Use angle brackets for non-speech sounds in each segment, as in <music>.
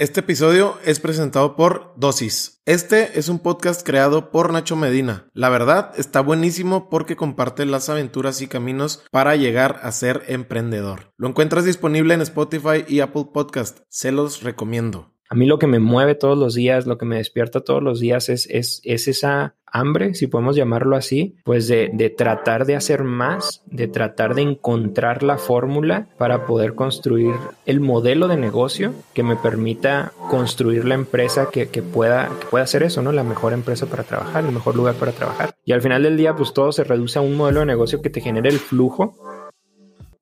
Este episodio es presentado por Dosis. Este es un podcast creado por Nacho Medina. La verdad está buenísimo porque comparte las aventuras y caminos para llegar a ser emprendedor. Lo encuentras disponible en Spotify y Apple Podcast. Se los recomiendo. A mí lo que me mueve todos los días, lo que me despierta todos los días es, es, es esa hambre, si podemos llamarlo así, pues de, de, tratar de hacer más, de tratar de encontrar la fórmula para poder construir el modelo de negocio que me permita construir la empresa que, que, pueda, que pueda hacer eso, ¿no? La mejor empresa para trabajar, el mejor lugar para trabajar. Y al final del día, pues todo se reduce a un modelo de negocio que te genere el flujo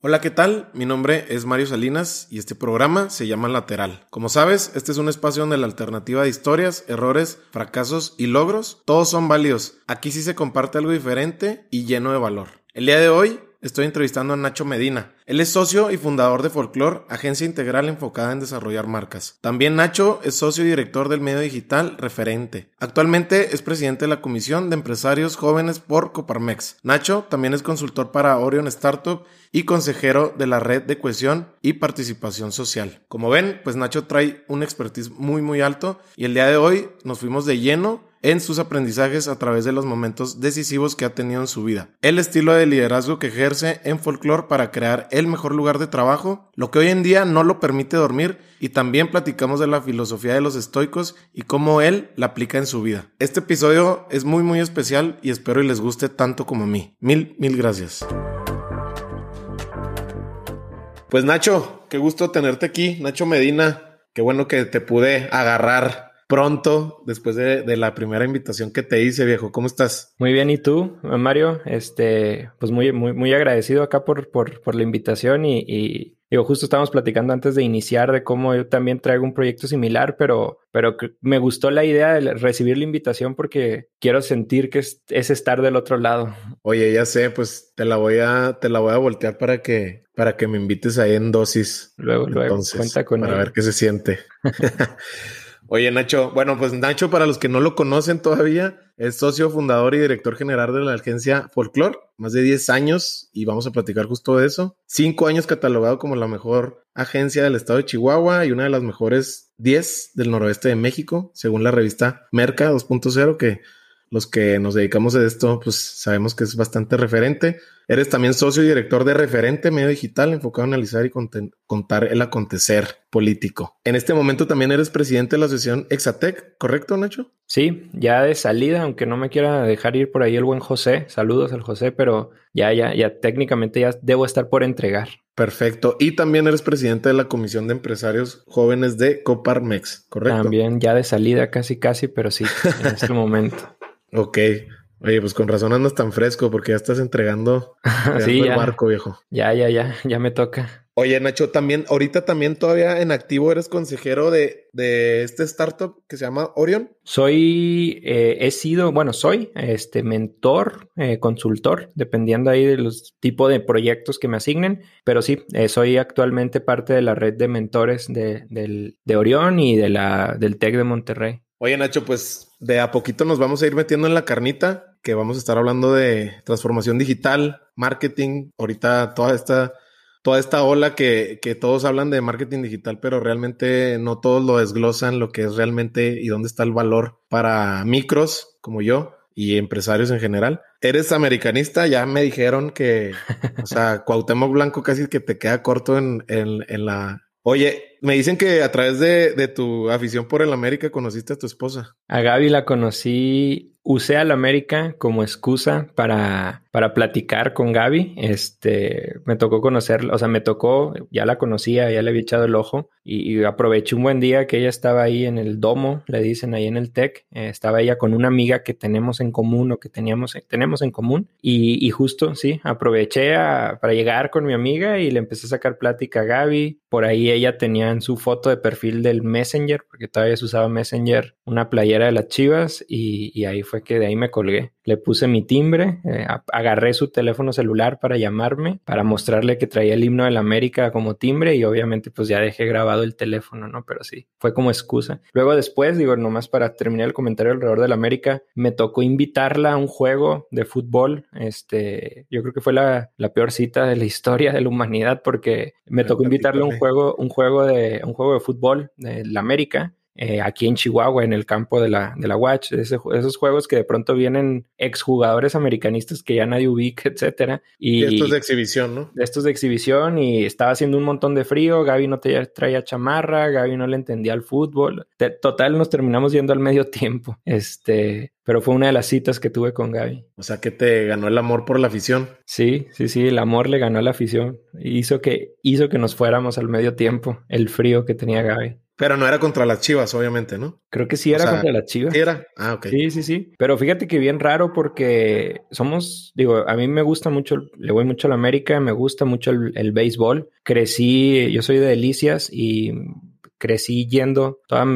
Hola, ¿qué tal? Mi nombre es Mario Salinas y este programa se llama Lateral. Como sabes, este es un espacio donde la alternativa de historias, errores, fracasos y logros, todos son válidos. Aquí sí se comparte algo diferente y lleno de valor. El día de hoy estoy entrevistando a Nacho Medina. Él es socio y fundador de Folklore, agencia integral enfocada en desarrollar marcas. También Nacho es socio y director del medio digital Referente. Actualmente es presidente de la Comisión de Empresarios Jóvenes por Coparmex. Nacho también es consultor para Orion Startup y consejero de la red de cohesión y participación social. Como ven, pues Nacho trae un expertise muy muy alto y el día de hoy nos fuimos de lleno en sus aprendizajes a través de los momentos decisivos que ha tenido en su vida. El estilo de liderazgo que ejerce en Folklore para crear el mejor lugar de trabajo, lo que hoy en día no lo permite dormir y también platicamos de la filosofía de los estoicos y cómo él la aplica en su vida. Este episodio es muy muy especial y espero y les guste tanto como a mí. Mil, mil gracias. Pues Nacho, qué gusto tenerte aquí. Nacho Medina, qué bueno que te pude agarrar pronto después de, de, la primera invitación que te hice, viejo. ¿Cómo estás? Muy bien, ¿y tú, Mario? Este, pues muy, muy, muy agradecido acá por, por, por la invitación y, y, digo, justo estábamos platicando antes de iniciar de cómo yo también traigo un proyecto similar, pero, pero me gustó la idea de recibir la invitación porque quiero sentir que es, es estar del otro lado. Oye, ya sé, pues te la voy a, te la voy a voltear para que, para que me invites ahí en dosis. Luego, luego, cuenta con Para él. ver qué se siente. <laughs> Oye, Nacho, bueno, pues Nacho, para los que no lo conocen todavía, es socio fundador y director general de la agencia Folklore, más de 10 años, y vamos a platicar justo de eso. Cinco años catalogado como la mejor agencia del estado de Chihuahua y una de las mejores 10 del noroeste de México, según la revista Merca 2.0, que los que nos dedicamos a esto, pues sabemos que es bastante referente. Eres también socio y director de Referente Medio Digital, enfocado en analizar y contar el acontecer político. En este momento también eres presidente de la asociación Exatec, ¿correcto, Nacho? Sí, ya de salida, aunque no me quiera dejar ir por ahí el buen José. Saludos al José, pero ya, ya, ya técnicamente ya debo estar por entregar. Perfecto. Y también eres presidente de la Comisión de Empresarios Jóvenes de Coparmex, ¿correcto? También ya de salida casi, casi, pero sí, en este <laughs> momento. Ok. Oye, pues con razón andas tan fresco porque ya estás entregando, <laughs> entregando sí, el ya. barco, viejo. Ya, ya, ya, ya me toca. Oye, Nacho, también, ahorita también todavía en activo eres consejero de, de este startup que se llama Orion. Soy, eh, he sido, bueno, soy este mentor, eh, consultor, dependiendo ahí de los tipos de proyectos que me asignen, pero sí, eh, soy actualmente parte de la red de mentores de, del, de Orion y de la, del TEC de Monterrey. Oye, Nacho, pues de a poquito nos vamos a ir metiendo en la carnita, que vamos a estar hablando de transformación digital, marketing, ahorita toda esta, toda esta ola que, que todos hablan de marketing digital, pero realmente no todos lo desglosan lo que es realmente y dónde está el valor para micros como yo y empresarios en general. Eres americanista, ya me dijeron que, o sea, <laughs> Cuauhtémoc Blanco casi que te queda corto en, en, en la, Oye, me dicen que a través de, de, tu afición por el América conociste a tu esposa. A Gaby la conocí, usé al América como excusa para, para platicar con Gaby. Este, me tocó conocerla, o sea, me tocó, ya la conocía, ya le había echado el ojo y, aproveché un buen día que ella estaba ahí en el domo, le dicen ahí en el TEC. Eh, estaba ella con una amiga que tenemos en común o que teníamos, tenemos en común y, justo, sí, aproveché para llegar con mi amiga y le empecé a sacar plática a Gaby. Por ahí ella tenía en su foto de perfil del Messenger, porque todavía se usaba Messenger, una playera de las chivas y ahí fue fue que de ahí me colgué. Le puse mi timbre, eh, agarré su teléfono celular para llamarme, para mostrarle que traía el himno de la América como timbre y obviamente pues ya dejé grabado el teléfono, ¿no? Pero sí, fue como excusa. Luego después, digo, nomás para terminar el comentario alrededor de la América, me tocó invitarla a un juego de fútbol. Este, yo creo que fue la, la peor cita de la historia de la humanidad porque me tocó invitarle a un juego, un juego de, un juego de fútbol de la América eh, aquí en Chihuahua, en el campo de la, de la Watch, esos juegos que de pronto vienen exjugadores americanistas que ya nadie ubica, <laughs> etcétera. Y, estos de exhibición, ¿no? Estos de exhibición y estaba haciendo un montón de frío, Gaby no te traía chamarra, Gaby no le entendía el fútbol. total, nos terminamos yendo al medio <laughs> tiempo. Este, pero fue una de las citas que tuve con Gaby. O sea que te ganó el amor por la afición. Sí, sí, sí, el amor le ganó a la afición. Hizo que, hizo que nos fuéramos al medio tiempo, el frío que tenía Gaby. Pero no era contra las chivas, obviamente, ¿no? Creo que sí era contra las chivas. ¿Sí era? Ah, ok. Sí, sí, sí. Pero fíjate que bien raro porque somos, digo, a mí me gusta mucho, le voy mucho a la América, me gusta mucho el, béisbol. Crecí, yo soy de Delicias y crecí yendo toda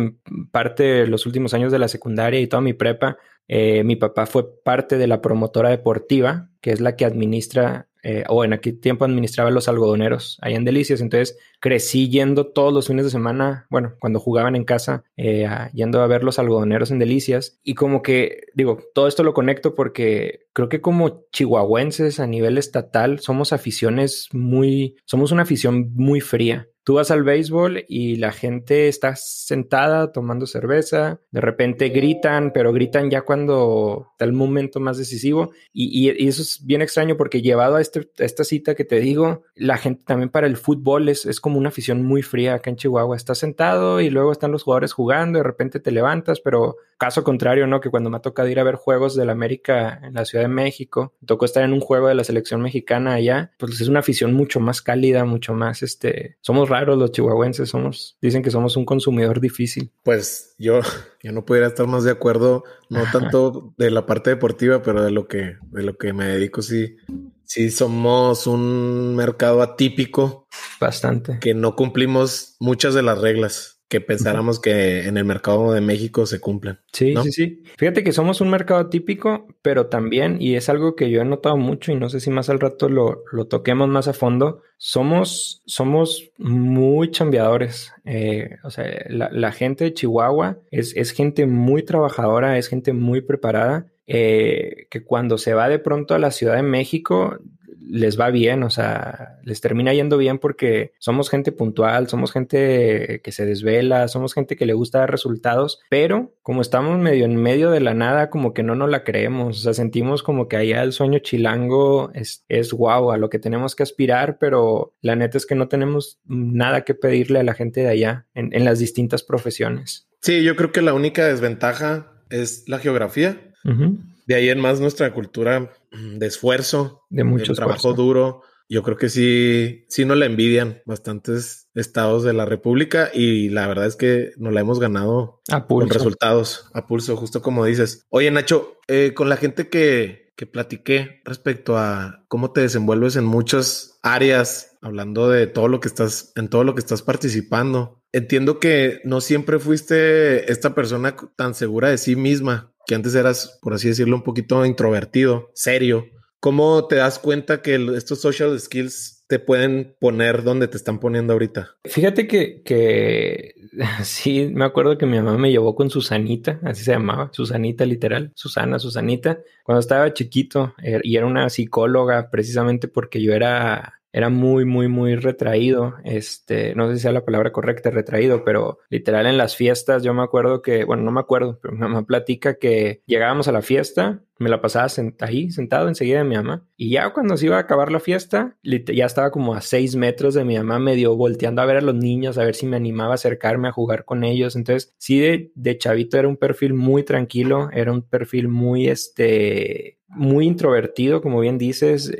parte de los últimos años de la secundaria y toda mi prepa. Eh, mi papá fue parte de la promotora deportiva, que es la que administra eh, o en aquel tiempo administraba los algodoneros allá en Delicias. Entonces crecí yendo todos los fines de semana, bueno, cuando jugaban en casa, eh, yendo a ver los algodoneros en Delicias. Y como que, digo, todo esto lo conecto porque creo que como chihuahuenses a nivel estatal somos aficiones muy, somos una afición muy fría. Tú vas al béisbol y la gente está sentada tomando cerveza, de repente gritan, pero gritan ya cuando está el momento más decisivo. Y, eso es bien extraño porque llevado a, este, esta cita que te digo, la gente también para el fútbol es, es como una afición muy fría acá en Chihuahua. Estás sentado y luego están los jugadores jugando, de repente te levantas, pero caso contrario, ¿no? Que cuando me ha tocado ir a ver juegos de la América en la Ciudad de México, me tocó estar en un juego de la selección mexicana allá, pues es una afición mucho más cálida, mucho más, este, somos raros los chihuahuenses, somos, dicen que somos un consumidor difícil. Pues yo, <laughs> yo no pudiera estar más de acuerdo, no tanto de la parte deportiva, pero de lo que, de lo que me dedico, sí, sí somos un mercado atípico. Bastante. Que no cumplimos muchas de las reglas que pensáramos que en el mercado de México se cumplen. Sí, sí, sí. Fíjate que somos un mercado típico, pero también, y es algo que yo he notado mucho y no sé si más al rato lo, lo toquemos más a fondo, somos, somos muy chambeadores. Eh, o sea, la, la, gente de Chihuahua es, es gente muy trabajadora, es gente muy preparada. Eh, que cuando se va de pronto a la Ciudad de México, les va bien, o sea, les termina yendo bien porque somos gente puntual, somos gente que se desvela, somos gente que le gusta dar resultados, pero como estamos medio en medio de la nada, como que no nos la creemos, o sea, sentimos como que allá el sueño chilango es, es guau, a lo que tenemos que aspirar, pero la neta es que no tenemos nada que pedirle a la gente de allá en, las distintas profesiones. Sí, yo creo que la única desventaja es la geografía. De ahí en más nuestra cultura de esfuerzo, de mucho trabajo duro. Yo creo que sí, sí nos la envidian bastantes estados de la República y la verdad es que nos la hemos ganado con resultados a pulso, justo como dices. Oye, Nacho, eh, con la gente que, que platiqué respecto a cómo te desenvuelves en muchas áreas, hablando de todo lo que estás, en todo lo que estás participando. Entiendo que no siempre fuiste esta persona tan segura de sí misma que antes eras, por así decirlo, un poquito introvertido, serio. ¿Cómo te das cuenta que estos social skills te pueden poner donde te están poniendo ahorita? Fíjate que, que <laughs> sí, me acuerdo que mi mamá me llevó con Susanita, así se llamaba, Susanita literal, Susana, Susanita, cuando estaba chiquito er, y era una psicóloga precisamente porque yo era era muy, muy, muy retraído. Este, no sé si sea la palabra correcta, retraído, pero literal en las fiestas yo me acuerdo que, bueno, no me acuerdo, pero mi mamá platica que llegábamos a la fiesta, me la pasaba ahí, sentado enseguida de mi mamá, y ya cuando se iba a acabar la fiesta, ya estaba como a seis metros de mi mamá, medio volteando a ver a los niños, a ver si me animaba a acercarme a jugar con ellos. Entonces, sí, de, de chavito era un perfil muy tranquilo, era un perfil muy, este, muy introvertido, como bien dices.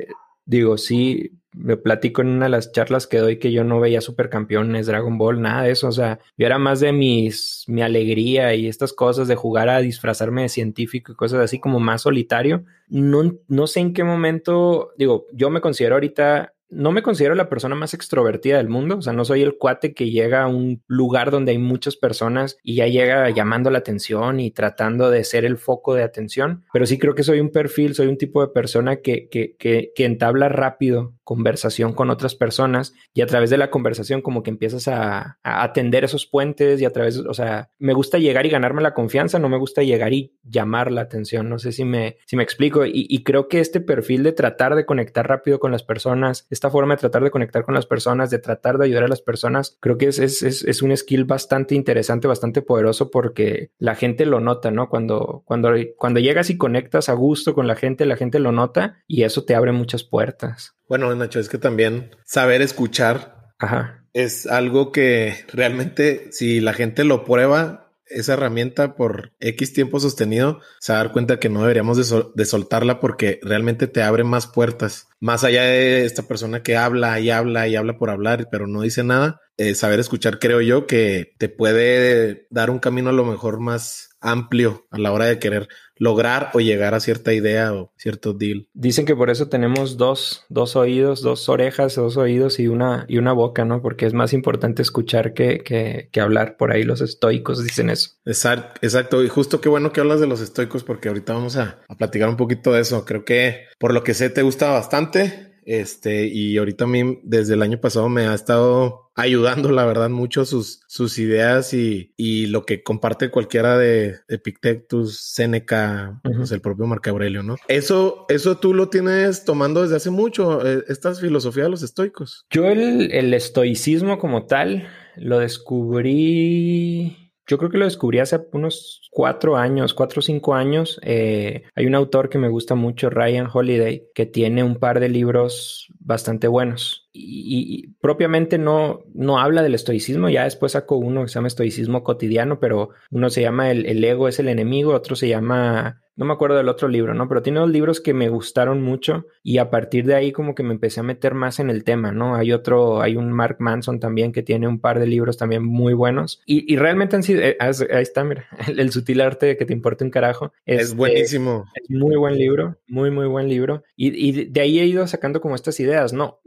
Digo, sí, me platico en una de las charlas que doy que yo no veía supercampeones, Dragon Ball, nada de eso. O sea, yo era más de mis, mi alegría y estas cosas de jugar a disfrazarme de científico y cosas así como más solitario. No, no sé en qué momento, digo, yo me considero ahorita no me considero la persona más extrovertida del mundo, o sea, no soy el cuate que llega a un lugar donde hay muchas personas y ya llega llamando la atención y tratando de ser el foco de atención, pero sí creo que soy un perfil, soy un tipo de persona que, que, que, que entabla rápido conversación con otras personas y a través de la conversación como que empiezas a, a, atender esos puentes y a través, o sea, me gusta llegar y ganarme la confianza, no me gusta llegar y llamar la atención, no sé si me, si me explico y, creo que este perfil de tratar de conectar rápido con las personas, esta forma de tratar de conectar con las personas, de tratar de ayudar a las personas, creo que es, es, es, es un skill bastante interesante, bastante poderoso porque la gente lo nota, ¿no? Cuando, cuando, cuando llegas y conectas a gusto con la gente, la gente lo nota y eso te abre muchas puertas. Bueno, Nacho, es que también saber escuchar Ajá. es algo que realmente si la gente lo prueba, esa herramienta por X tiempo sostenido, se va a dar cuenta que no deberíamos de, sol de, soltarla porque realmente te abre más puertas. Más allá de esta persona que habla y habla y habla por hablar, pero no dice nada, eh, saber escuchar creo yo que te puede dar un camino a lo mejor más amplio a la hora de querer lograr o llegar a cierta idea o cierto deal. Dicen que por eso tenemos dos, dos oídos, dos orejas, dos oídos y una, y una boca, ¿no? Porque es más importante escuchar que, que, que hablar. Por ahí los estoicos dicen eso. Exacto, exacto. Y justo qué bueno que hablas de los estoicos porque ahorita vamos a, a platicar un poquito de eso. Creo que por lo que sé te gusta bastante. Este, y ahorita a mí desde el año pasado me ha estado ayudando, la verdad, mucho sus, sus ideas y, y lo que comparte cualquiera de Epictetus, Seneca, uh -huh. pues el propio Marco Aurelio, ¿no? Eso, eso tú lo tienes tomando desde hace mucho, eh, esta filosofía de los estoicos. Yo el, el estoicismo como tal lo descubrí yo creo que lo descubrí hace unos cuatro años, cuatro o cinco años. Eh, hay un autor que me gusta mucho, Ryan Holiday, que tiene un par de libros bastante buenos. Y, y, propiamente no, no habla del estoicismo, ya después sacó uno que se llama estoicismo cotidiano, pero uno se llama el, el ego es el enemigo, otro se llama no me acuerdo del otro libro, ¿no? Pero tiene dos libros que me gustaron mucho y a partir de ahí como que me empecé a meter más en el tema, ¿no? Hay otro, hay un Mark Manson también que tiene un par de libros también muy buenos y, y realmente han sido, eh, ahí está, mira, <laughs> el, el, sutil arte que te importa un carajo. Es, es buenísimo. Es muy buen libro, muy, muy buen libro. Y, y, de ahí he ido sacando como estas ideas, ¿no?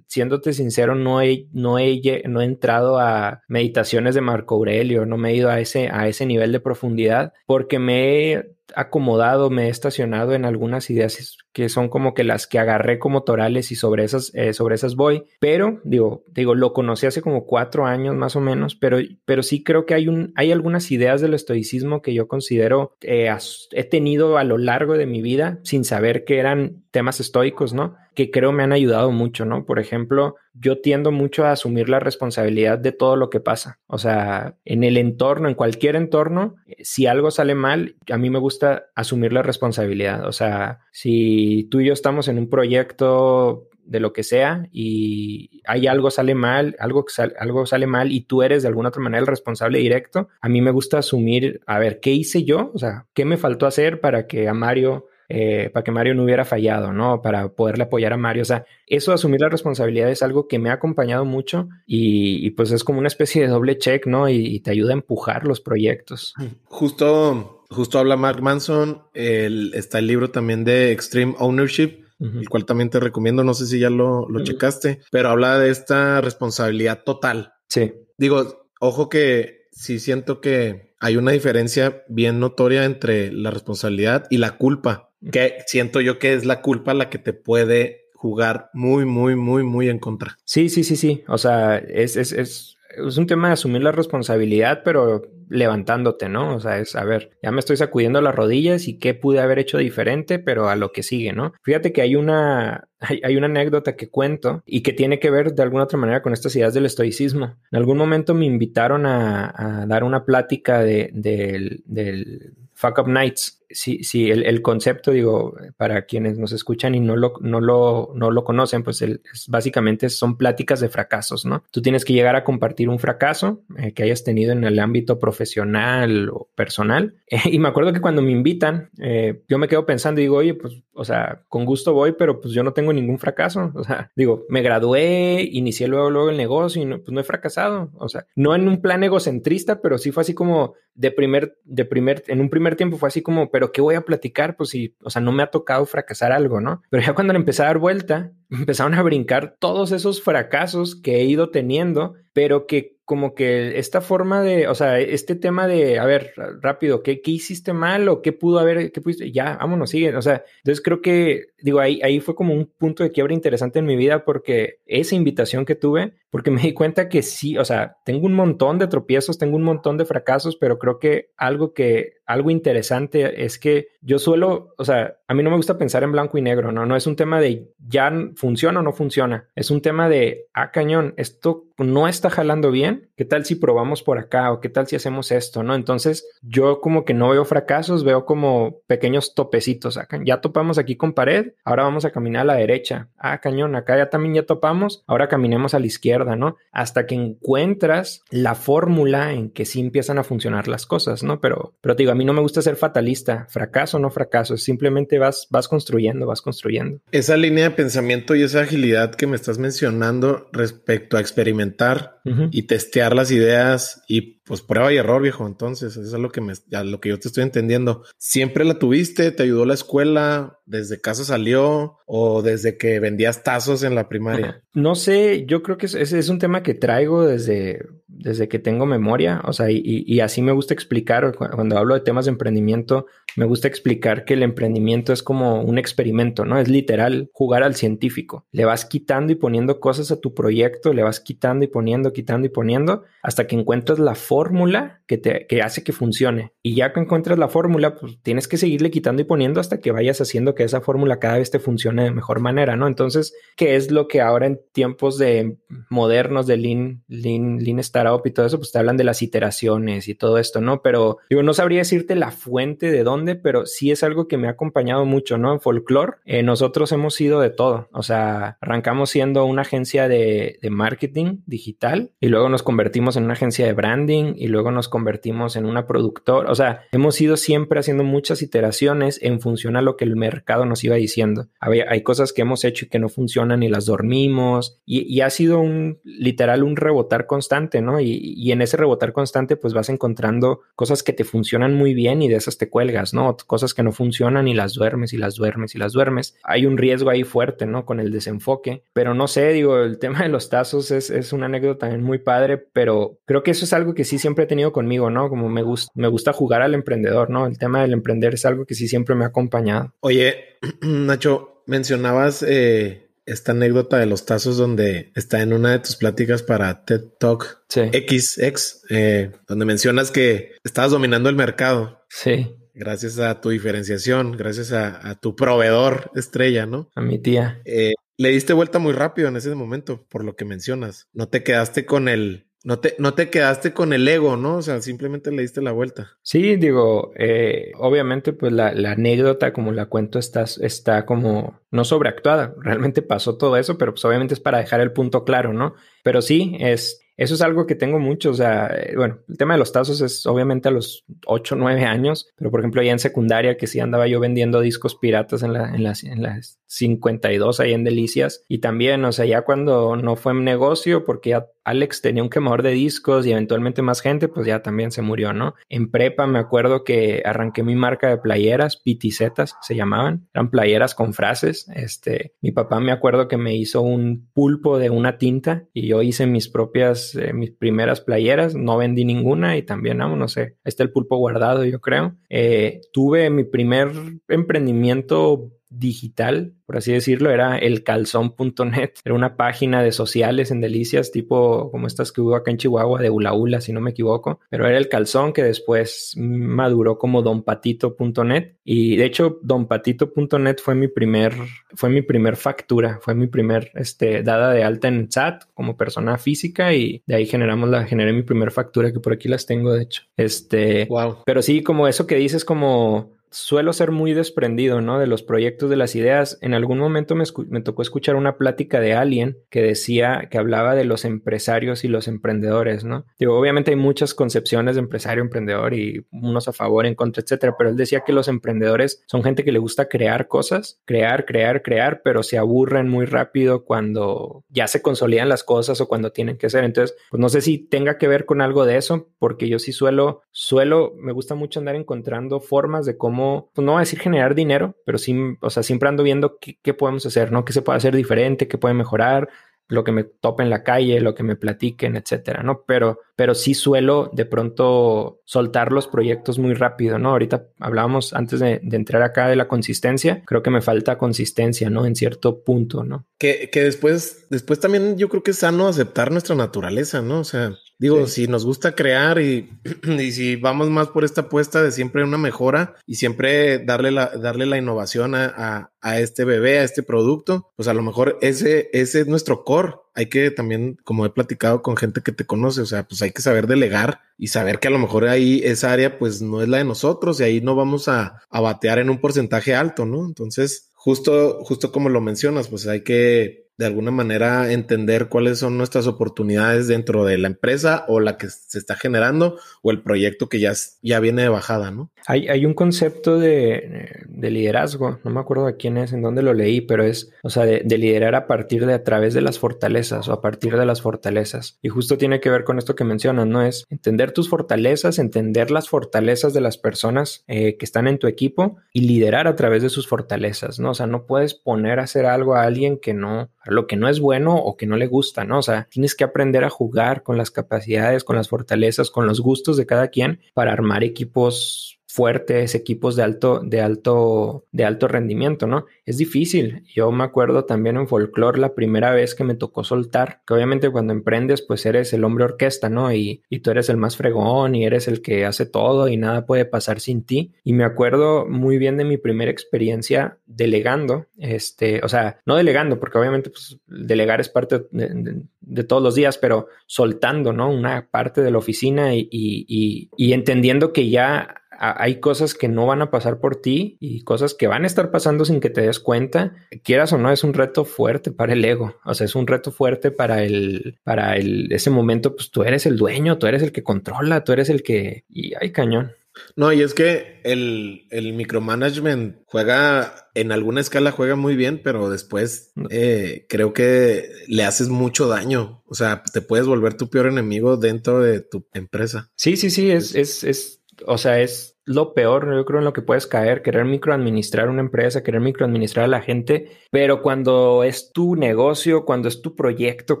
Siéndote sincero, no he, no he, no he entrado a meditaciones de Marco Aurelio, no me he ido a ese, a ese nivel de profundidad porque me he acomodado, me he estacionado en algunas ideas que son como que las que agarré como torales y sobre esas, eh, sobre esas voy. Pero digo, digo, lo conocí hace como cuatro años más o menos, pero, pero sí creo que hay un, hay algunas ideas del estoicismo que yo considero eh, he tenido a lo largo de mi vida sin saber que eran temas estoicos, ¿no? Que creo me han ayudado mucho, ¿no? Por ejemplo, yo tiendo mucho a asumir la responsabilidad de todo lo que pasa. O sea, en el entorno, en cualquier entorno, si algo sale mal, a mí me gusta asumir la responsabilidad. O sea, si tú y yo estamos en un proyecto de lo que sea y hay algo sale mal, algo, sal, algo sale mal y tú eres de alguna otra manera el responsable directo, a mí me gusta asumir, a ver, ¿qué hice yo? O sea, ¿qué me faltó hacer para que a Mario eh, para que Mario no hubiera fallado, ¿no? Para poderle apoyar a Mario. O sea, eso de asumir la responsabilidad es algo que me ha acompañado mucho y, y pues es como una especie de doble check, ¿no? Y, y, te ayuda a empujar los proyectos. Justo, justo habla Mark Manson, el, está el libro también de Extreme Ownership. El cual también te recomiendo, no sé si ya lo, lo uh -huh. checaste, pero habla de esta responsabilidad total. Sí. Digo, ojo que sí siento que hay una diferencia bien notoria entre la responsabilidad y la culpa que siento yo que es la culpa la que te puede jugar muy, muy, muy, muy en contra. Sí, sí, sí, sí. O sea, es, es, es, es un tema de asumir la responsabilidad, pero levantándote, ¿no? O sea, es, a ver, ya me estoy sacudiendo las rodillas y qué pude haber hecho diferente, pero a lo que sigue, ¿no? Fíjate que hay una, <laughs> hay, hay, una anécdota que cuento y que tiene que ver de alguna otra manera con estas ideas del estoicismo. En algún momento me invitaron a, a dar una plática de, de, del Fuck Up Nights. Sí, sí, el, el, concepto, digo, para quienes nos escuchan y no lo, no lo, no lo conocen, pues el, básicamente son pláticas de fracasos, ¿no? Tú tienes que llegar a compartir un fracaso eh, que hayas tenido en el ámbito profesional o personal. Eh, <laughs> y me acuerdo que cuando me invitan, eh, yo me quedo pensando y digo, oye, pues o sea, con gusto voy, pero pues yo no tengo ningún fracaso. <laughs> O sea, digo, me gradué, inicié luego, luego el negocio y no, pues no he fracasado. O sea, no en un plan egocentrista, pero sí fue así como de primer, de primer, en un primer tiempo fue así como, pero ¿qué voy a platicar? Pues sí, o sea, no me ha tocado fracasar algo, ¿no? Pero ya cuando le empecé a dar vuelta, <laughs> empezaron a brincar todos esos fracasos que he ido teniendo, pero que como que esta forma de, o sea, este tema de, a ver, rápido, ¿qué, qué hiciste mal o qué pudo haber, qué pudiste? Ya, vámonos, sigue. O sea, entonces creo que, digo, ahí, ahí fue como un punto de quiebra interesante en mi vida porque esa invitación que tuve, porque me di cuenta que sí, o sea, tengo un montón de tropiezos, tengo un montón de fracasos, pero creo que algo que, algo interesante es que yo suelo, o sea, a mí no me gusta pensar en blanco y negro, ¿no? No es un tema de ya funciona o no funciona, es un tema de, ah, cañón, esto no está jalando bien, ¿qué tal si probamos por acá o qué tal si hacemos esto, ¿no? Entonces yo como que no veo fracasos, veo como pequeños topecitos, acá ya topamos aquí con pared, ahora vamos a caminar a la derecha, ah, cañón, acá ya también ya topamos, ahora caminemos a la izquierda, ¿no? Hasta que encuentras la fórmula en que sí empiezan a funcionar las cosas, ¿no? Pero, pero te digo, a mí no me gusta ser fatalista, fracaso no fracaso, simplemente vas, vas construyendo, vas construyendo. Esa línea de pensamiento y esa agilidad que me estás mencionando respecto a experimentar y testear las ideas y pues prueba y error, viejo. Entonces, eso es lo que me, lo que yo te estoy entendiendo. ¿Siempre la tuviste? ¿Te ayudó la escuela? ¿Desde casa salió? ¿O desde que vendías tazos en la primaria? No sé, yo creo que es, es, un tema que traigo desde, desde que tengo memoria. O sea, y, y así me gusta explicar cuando hablo de temas de emprendimiento me gusta explicar que el emprendimiento es como un experimento, ¿no? Es literal jugar al científico. Le vas quitando y poniendo cosas a tu proyecto, le vas quitando y poniendo, quitando y poniendo, hasta que encuentras la fórmula que, te, que hace que funcione. Y ya que encuentras la fórmula, pues tienes que seguirle quitando y poniendo hasta que vayas haciendo que esa fórmula cada vez te funcione de mejor manera, ¿no? Entonces, ¿qué es lo que ahora en tiempos de modernos de Lean, Lean, Lean Startup y todo eso, pues te hablan de las iteraciones y todo esto, ¿no? Pero digo, no sabría decirte la fuente de dónde pero sí es algo que me ha acompañado mucho, ¿no? En folklore, eh, nosotros hemos sido de todo. O sea, arrancamos siendo una agencia de, de, marketing digital y luego nos convertimos en una agencia de branding y luego nos convertimos en una productora. O sea, hemos ido siempre haciendo muchas iteraciones en función a lo que el mercado nos iba diciendo. Había, hay cosas que hemos hecho y que no funcionan y las dormimos y, y ha sido un literal un rebotar constante, ¿no? Y, y en ese rebotar constante pues vas encontrando cosas que te funcionan muy bien y de esas te cuelgas. ¿no? Cosas que no funcionan y las duermes y las duermes y las duermes. Hay un riesgo ahí fuerte, ¿no? Con el desenfoque, pero no sé, digo, el <laughs> tema de los tazos es, es una anécdota también muy padre, pero creo que eso es algo que sí siempre he tenido conmigo, ¿no? Como me, gusta me gusta jugar al emprendedor, ¿no? El tema del emprender es algo que sí siempre me ha acompañado. Oye, <clears throat> Nacho, mencionabas eh, esta anécdota de los tazos donde está en una de tus pláticas para TED Talk XX, eh, donde mencionas que estabas dominando el mercado. Sí gracias a tu diferenciación, gracias a, tu proveedor estrella, ¿no? A mi tía. Eh, le diste vuelta muy rápido en ese momento, por lo que mencionas. No te quedaste con el, no te, no te quedaste con el ego, ¿no? O sea, simplemente le diste la vuelta. Sí, digo, eh, obviamente, pues la, la, anécdota, como la cuento, está, está como no sobreactuada. Realmente pasó todo eso, pero pues obviamente es para dejar el punto claro, ¿no? Pero sí, es, eso es algo que tengo mucho, o sea, eh, bueno, el tema de los tazos es obviamente a los 8, 9 años, pero por ejemplo ya en secundaria que sí andaba yo vendiendo discos piratas en, la, en, las, en las 52 ahí en Delicias y también, o sea, ya cuando no fue un negocio porque ya Alex tenía un quemador de discos y eventualmente más gente, pues ya también se murió, ¿no? En prepa me acuerdo que arranqué mi marca de playeras, piticetas se llamaban, eran playeras con frases, este, mi papá me acuerdo que me hizo un pulpo de una tinta y yo hice mis propias eh, mis primeras playeras, no vendí ninguna y también, no, sé, está el pulpo guardado, yo creo. Eh, tuve mi primer emprendimiento digital, por así decirlo, era elcalzón.net. Era una página de sociales en Delicias, tipo como estas que hubo acá en Chihuahua, de Ula Ula, si no me equivoco. Pero era el calzón que después maduró como donpatito.net. Y de hecho, donpatito.net fue mi primer, fue mi primer factura, fue mi primer, este, dada de alta en SAT como persona física y de ahí generamos la, generé mi primer factura que por aquí las tengo, de hecho. Este, wow. pero sí, como eso que dices, como suelo ser muy desprendido, ¿no? De los proyectos, de las ideas. En algún momento me, me, tocó escuchar una plática de alguien que decía, que hablaba de los empresarios y los emprendedores, ¿no? Obviamente hay muchas concepciones de empresario, emprendedor y unos a favor, en contra, etcétera, pero él decía que los emprendedores son gente que le gusta crear cosas, crear, crear, crear, pero se aburren muy rápido cuando ya se consolidan las cosas o cuando tienen que ser. Entonces, pues no sé si tenga que ver con algo de eso, porque yo sí suelo, suelo, me gusta mucho andar encontrando formas de cómo, pues no voy a decir generar dinero, pero sí, o sea, siempre ando viendo qué, podemos hacer, ¿no? ¿Qué se puede hacer diferente? ¿Qué puede mejorar? lo que me tope en la calle, lo que me platiquen, etcétera, ¿no? Pero, pero sí suelo de pronto soltar los proyectos muy rápido, ¿no? Ahorita hablábamos antes de, entrar acá de la consistencia, creo que me falta consistencia, ¿no? En cierto punto, ¿no? Que, que después, después también yo creo que es sano aceptar nuestra naturaleza, ¿no? O sea, Digo, si nos gusta crear y, <clears throat> y, si vamos más por esta apuesta de siempre una mejora y siempre darle la, darle la innovación a, a, este bebé, a este producto, pues a lo mejor ese, ese es nuestro core. Hay que también, como he platicado con gente que te conoce, o sea, pues hay que saber delegar y saber que a lo mejor ahí esa área pues no es la de nosotros y ahí no vamos a, a batear en un porcentaje alto, ¿no? Entonces, justo, justo como lo mencionas, pues hay que de alguna manera entender cuáles son nuestras oportunidades dentro de la empresa o la que se está generando o el proyecto que ya, ya viene de bajada, ¿no? Hay, hay un concepto de, de, liderazgo, no me acuerdo de quién es, en dónde lo leí, pero es, o sea, de, de, liderar a partir de a través de las fortalezas o a partir de las fortalezas. Y justo tiene que ver con esto que mencionas, ¿no? Es entender tus fortalezas, entender las fortalezas de las personas eh, que están en tu equipo y liderar a través de sus fortalezas, ¿no? O sea, no puedes poner a hacer algo a alguien que no lo que no es bueno o que no le gusta, ¿no? O sea, tienes que aprender a jugar con las capacidades, con las fortalezas, con los gustos de cada quien para armar equipos fuertes, equipos de alto, de alto, de alto rendimiento, ¿no? Es difícil. Yo me acuerdo también en folclore la primera vez que me tocó soltar, que obviamente cuando emprendes, pues eres el hombre orquesta, ¿no? Y, y tú eres el más fregón y eres el que hace todo y nada puede pasar sin ti. Y me acuerdo muy bien de mi primera experiencia delegando, este, o sea, no delegando, porque obviamente pues, delegar es parte de, todos los días, pero soltando, ¿no? Una parte de la oficina y, y, y entendiendo que ya hay cosas que no van a pasar por ti y cosas que van a estar pasando sin que te des cuenta. Quieras o no, es un reto fuerte para el ego. O sea, es un reto fuerte para el, para el, ese momento, pues tú eres el dueño, tú eres el que controla, tú eres el que, y hay cañón. No, y es que el, el, micromanagement juega, en alguna escala juega muy bien, pero después eh, creo que le haces mucho daño. O sea, te puedes volver tu peor enemigo dentro de tu empresa. Sí, sí, sí, es, es, es o sea, es lo peor, yo creo, en lo que puedes caer, querer microadministrar una empresa, querer microadministrar a la gente, pero cuando es tu negocio, cuando es tu proyecto,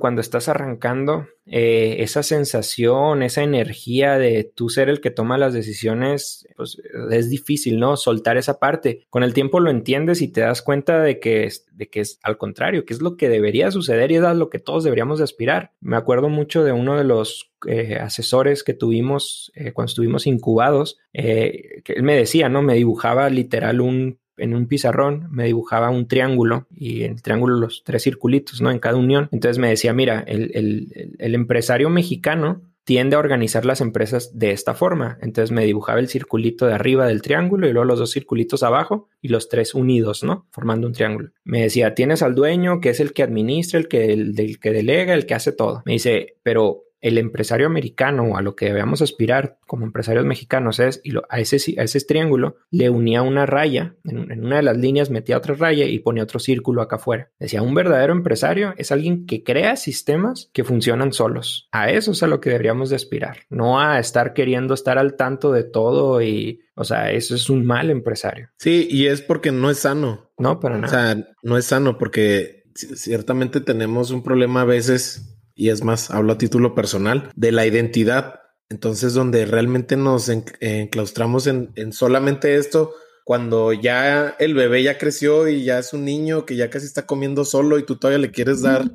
cuando estás arrancando, eh, esa sensación, esa energía de tú ser el que toma las decisiones, pues es difícil, ¿no? Soltar esa parte. Con el tiempo lo entiendes y te das cuenta de que, es, de que es al contrario, que es lo que debería suceder y es a lo que todos deberíamos de aspirar. Me acuerdo mucho de uno de los eh, asesores que tuvimos eh, cuando estuvimos incubados, que él me decía, ¿no? Me dibujaba literal un en un pizarrón me dibujaba un triángulo y en el triángulo los tres circulitos, ¿no? En cada unión. Entonces me decía, mira, el, empresario mexicano tiende a organizar las empresas de esta forma. Entonces me dibujaba el circulito de arriba del triángulo y luego los dos circulitos abajo y los tres unidos, ¿no? Formando un triángulo. Me decía, tienes al dueño que es el que administra, el que delega, el que hace todo. Me dice, pero el empresario americano o a lo que debemos aspirar como empresarios mexicanos es, y a, ese, a ese triángulo le unía una raya, en, una de las líneas metía otra raya y ponía otro círculo acá afuera. Decía, un verdadero empresario es alguien que crea sistemas que funcionan solos. A eso es a lo que deberíamos de aspirar, no a estar queriendo estar al tanto de todo y, o sea, eso es un mal empresario. Sí, y es porque no es sano. No, para nada. O sea, no es sano porque ciertamente tenemos un problema a veces y es más, hablo a título personal, de la identidad. Entonces, donde realmente nos enclaustramos en, en solamente esto, cuando ya el bebé ya creció y ya es un niño que ya casi está comiendo solo y tú todavía le quieres dar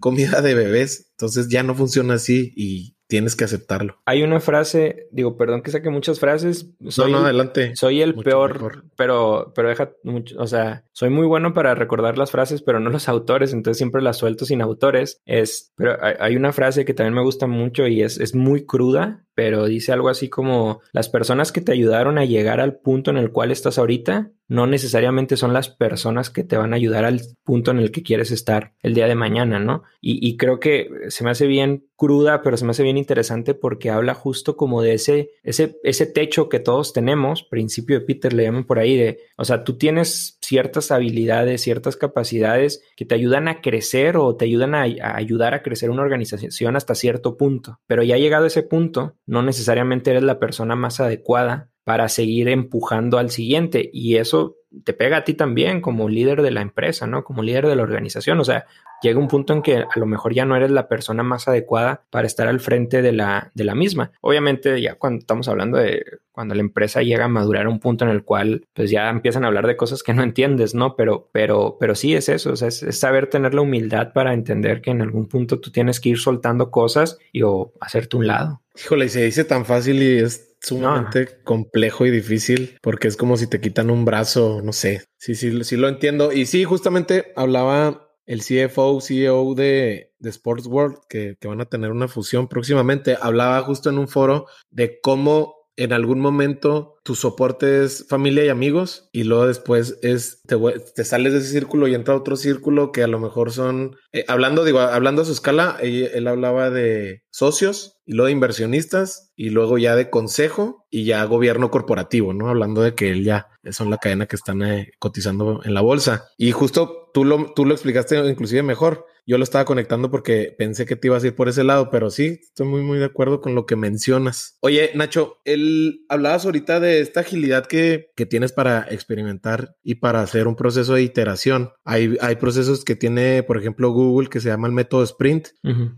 comida de bebés, entonces ya no funciona así y tienes que aceptarlo. Hay una frase, digo, perdón que saque muchas frases. Soy, no, no, adelante. Soy el peor, pero, pero deja mucho, o sea, soy muy bueno para recordar las frases, pero no los autores, entonces siempre las suelto sin autores. Es, pero hay, una frase que también me gusta mucho y es, es muy cruda, pero dice algo así como las personas que te ayudaron a llegar al punto en el cual estás ahorita no necesariamente son las personas que te van a ayudar al punto en el que quieres estar el día de mañana, ¿no? Y, creo que se me hace bien cruda, pero se me hace bien interesante porque habla justo como de ese, ese, ese techo que todos tenemos, principio de Peter le llaman por ahí, de, o sea, tú tienes ciertas habilidades, ciertas capacidades que te ayudan a crecer o te ayudan a, a ayudar a crecer una organización hasta cierto punto, pero ya llegado a ese punto, no necesariamente eres la persona más adecuada para seguir empujando al siguiente. Y eso te pega a ti también como líder de la empresa, ¿no? Como líder de la organización. O sea, llega un punto en que a lo mejor ya no eres la persona más adecuada para estar al frente de la, de la misma. Obviamente, ya cuando estamos hablando de cuando la empresa llega a madurar un punto en el cual pues ya empiezan a hablar de cosas que no entiendes, ¿no? Pero, pero, pero sí es eso, o sea, es, saber tener la humildad para entender que en algún punto tú tienes que ir soltando cosas y o hacerte un lado. Híjole, y se dice tan fácil y es sumamente complejo y difícil porque es como si te quitan un brazo, no sé. Sí, sí, sí lo entiendo. Y sí, justamente hablaba el CFO, CEO de, de Sports World, que, que, van a tener una fusión próximamente, hablaba justo en un foro de cómo en algún momento tu soporte es familia y amigos y luego después es te, te sales de ese círculo y entra otro círculo que a lo mejor son eh, hablando digo hablando a su escala él, hablaba de socios y luego de inversionistas y luego ya de consejo y ya gobierno corporativo no hablando de que él ya son la cadena que están eh, cotizando en la bolsa. Y justo tú lo tú lo explicaste inclusive mejor yo lo estaba conectando porque pensé que te ibas a ir por ese lado, pero sí, estoy muy, muy de acuerdo con lo que mencionas. Oye, Nacho, él hablabas ahorita de esta agilidad que, que tienes para experimentar y para hacer un proceso de iteración. Hay, hay procesos que tiene, por ejemplo, Google que se llama el método Sprint,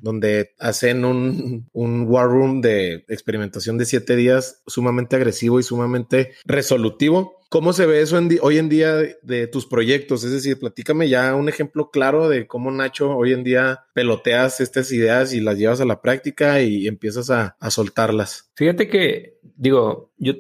donde hacen un, un war room de experimentación de siete días sumamente agresivo y sumamente resolutivo ¿Cómo se ve eso hoy en día de, tus proyectos? Es decir, platícame ya un ejemplo claro de cómo Nacho hoy en día peloteas estas ideas y las llevas a la práctica y empiezas a, a soltarlas. Fíjate que, digo, yo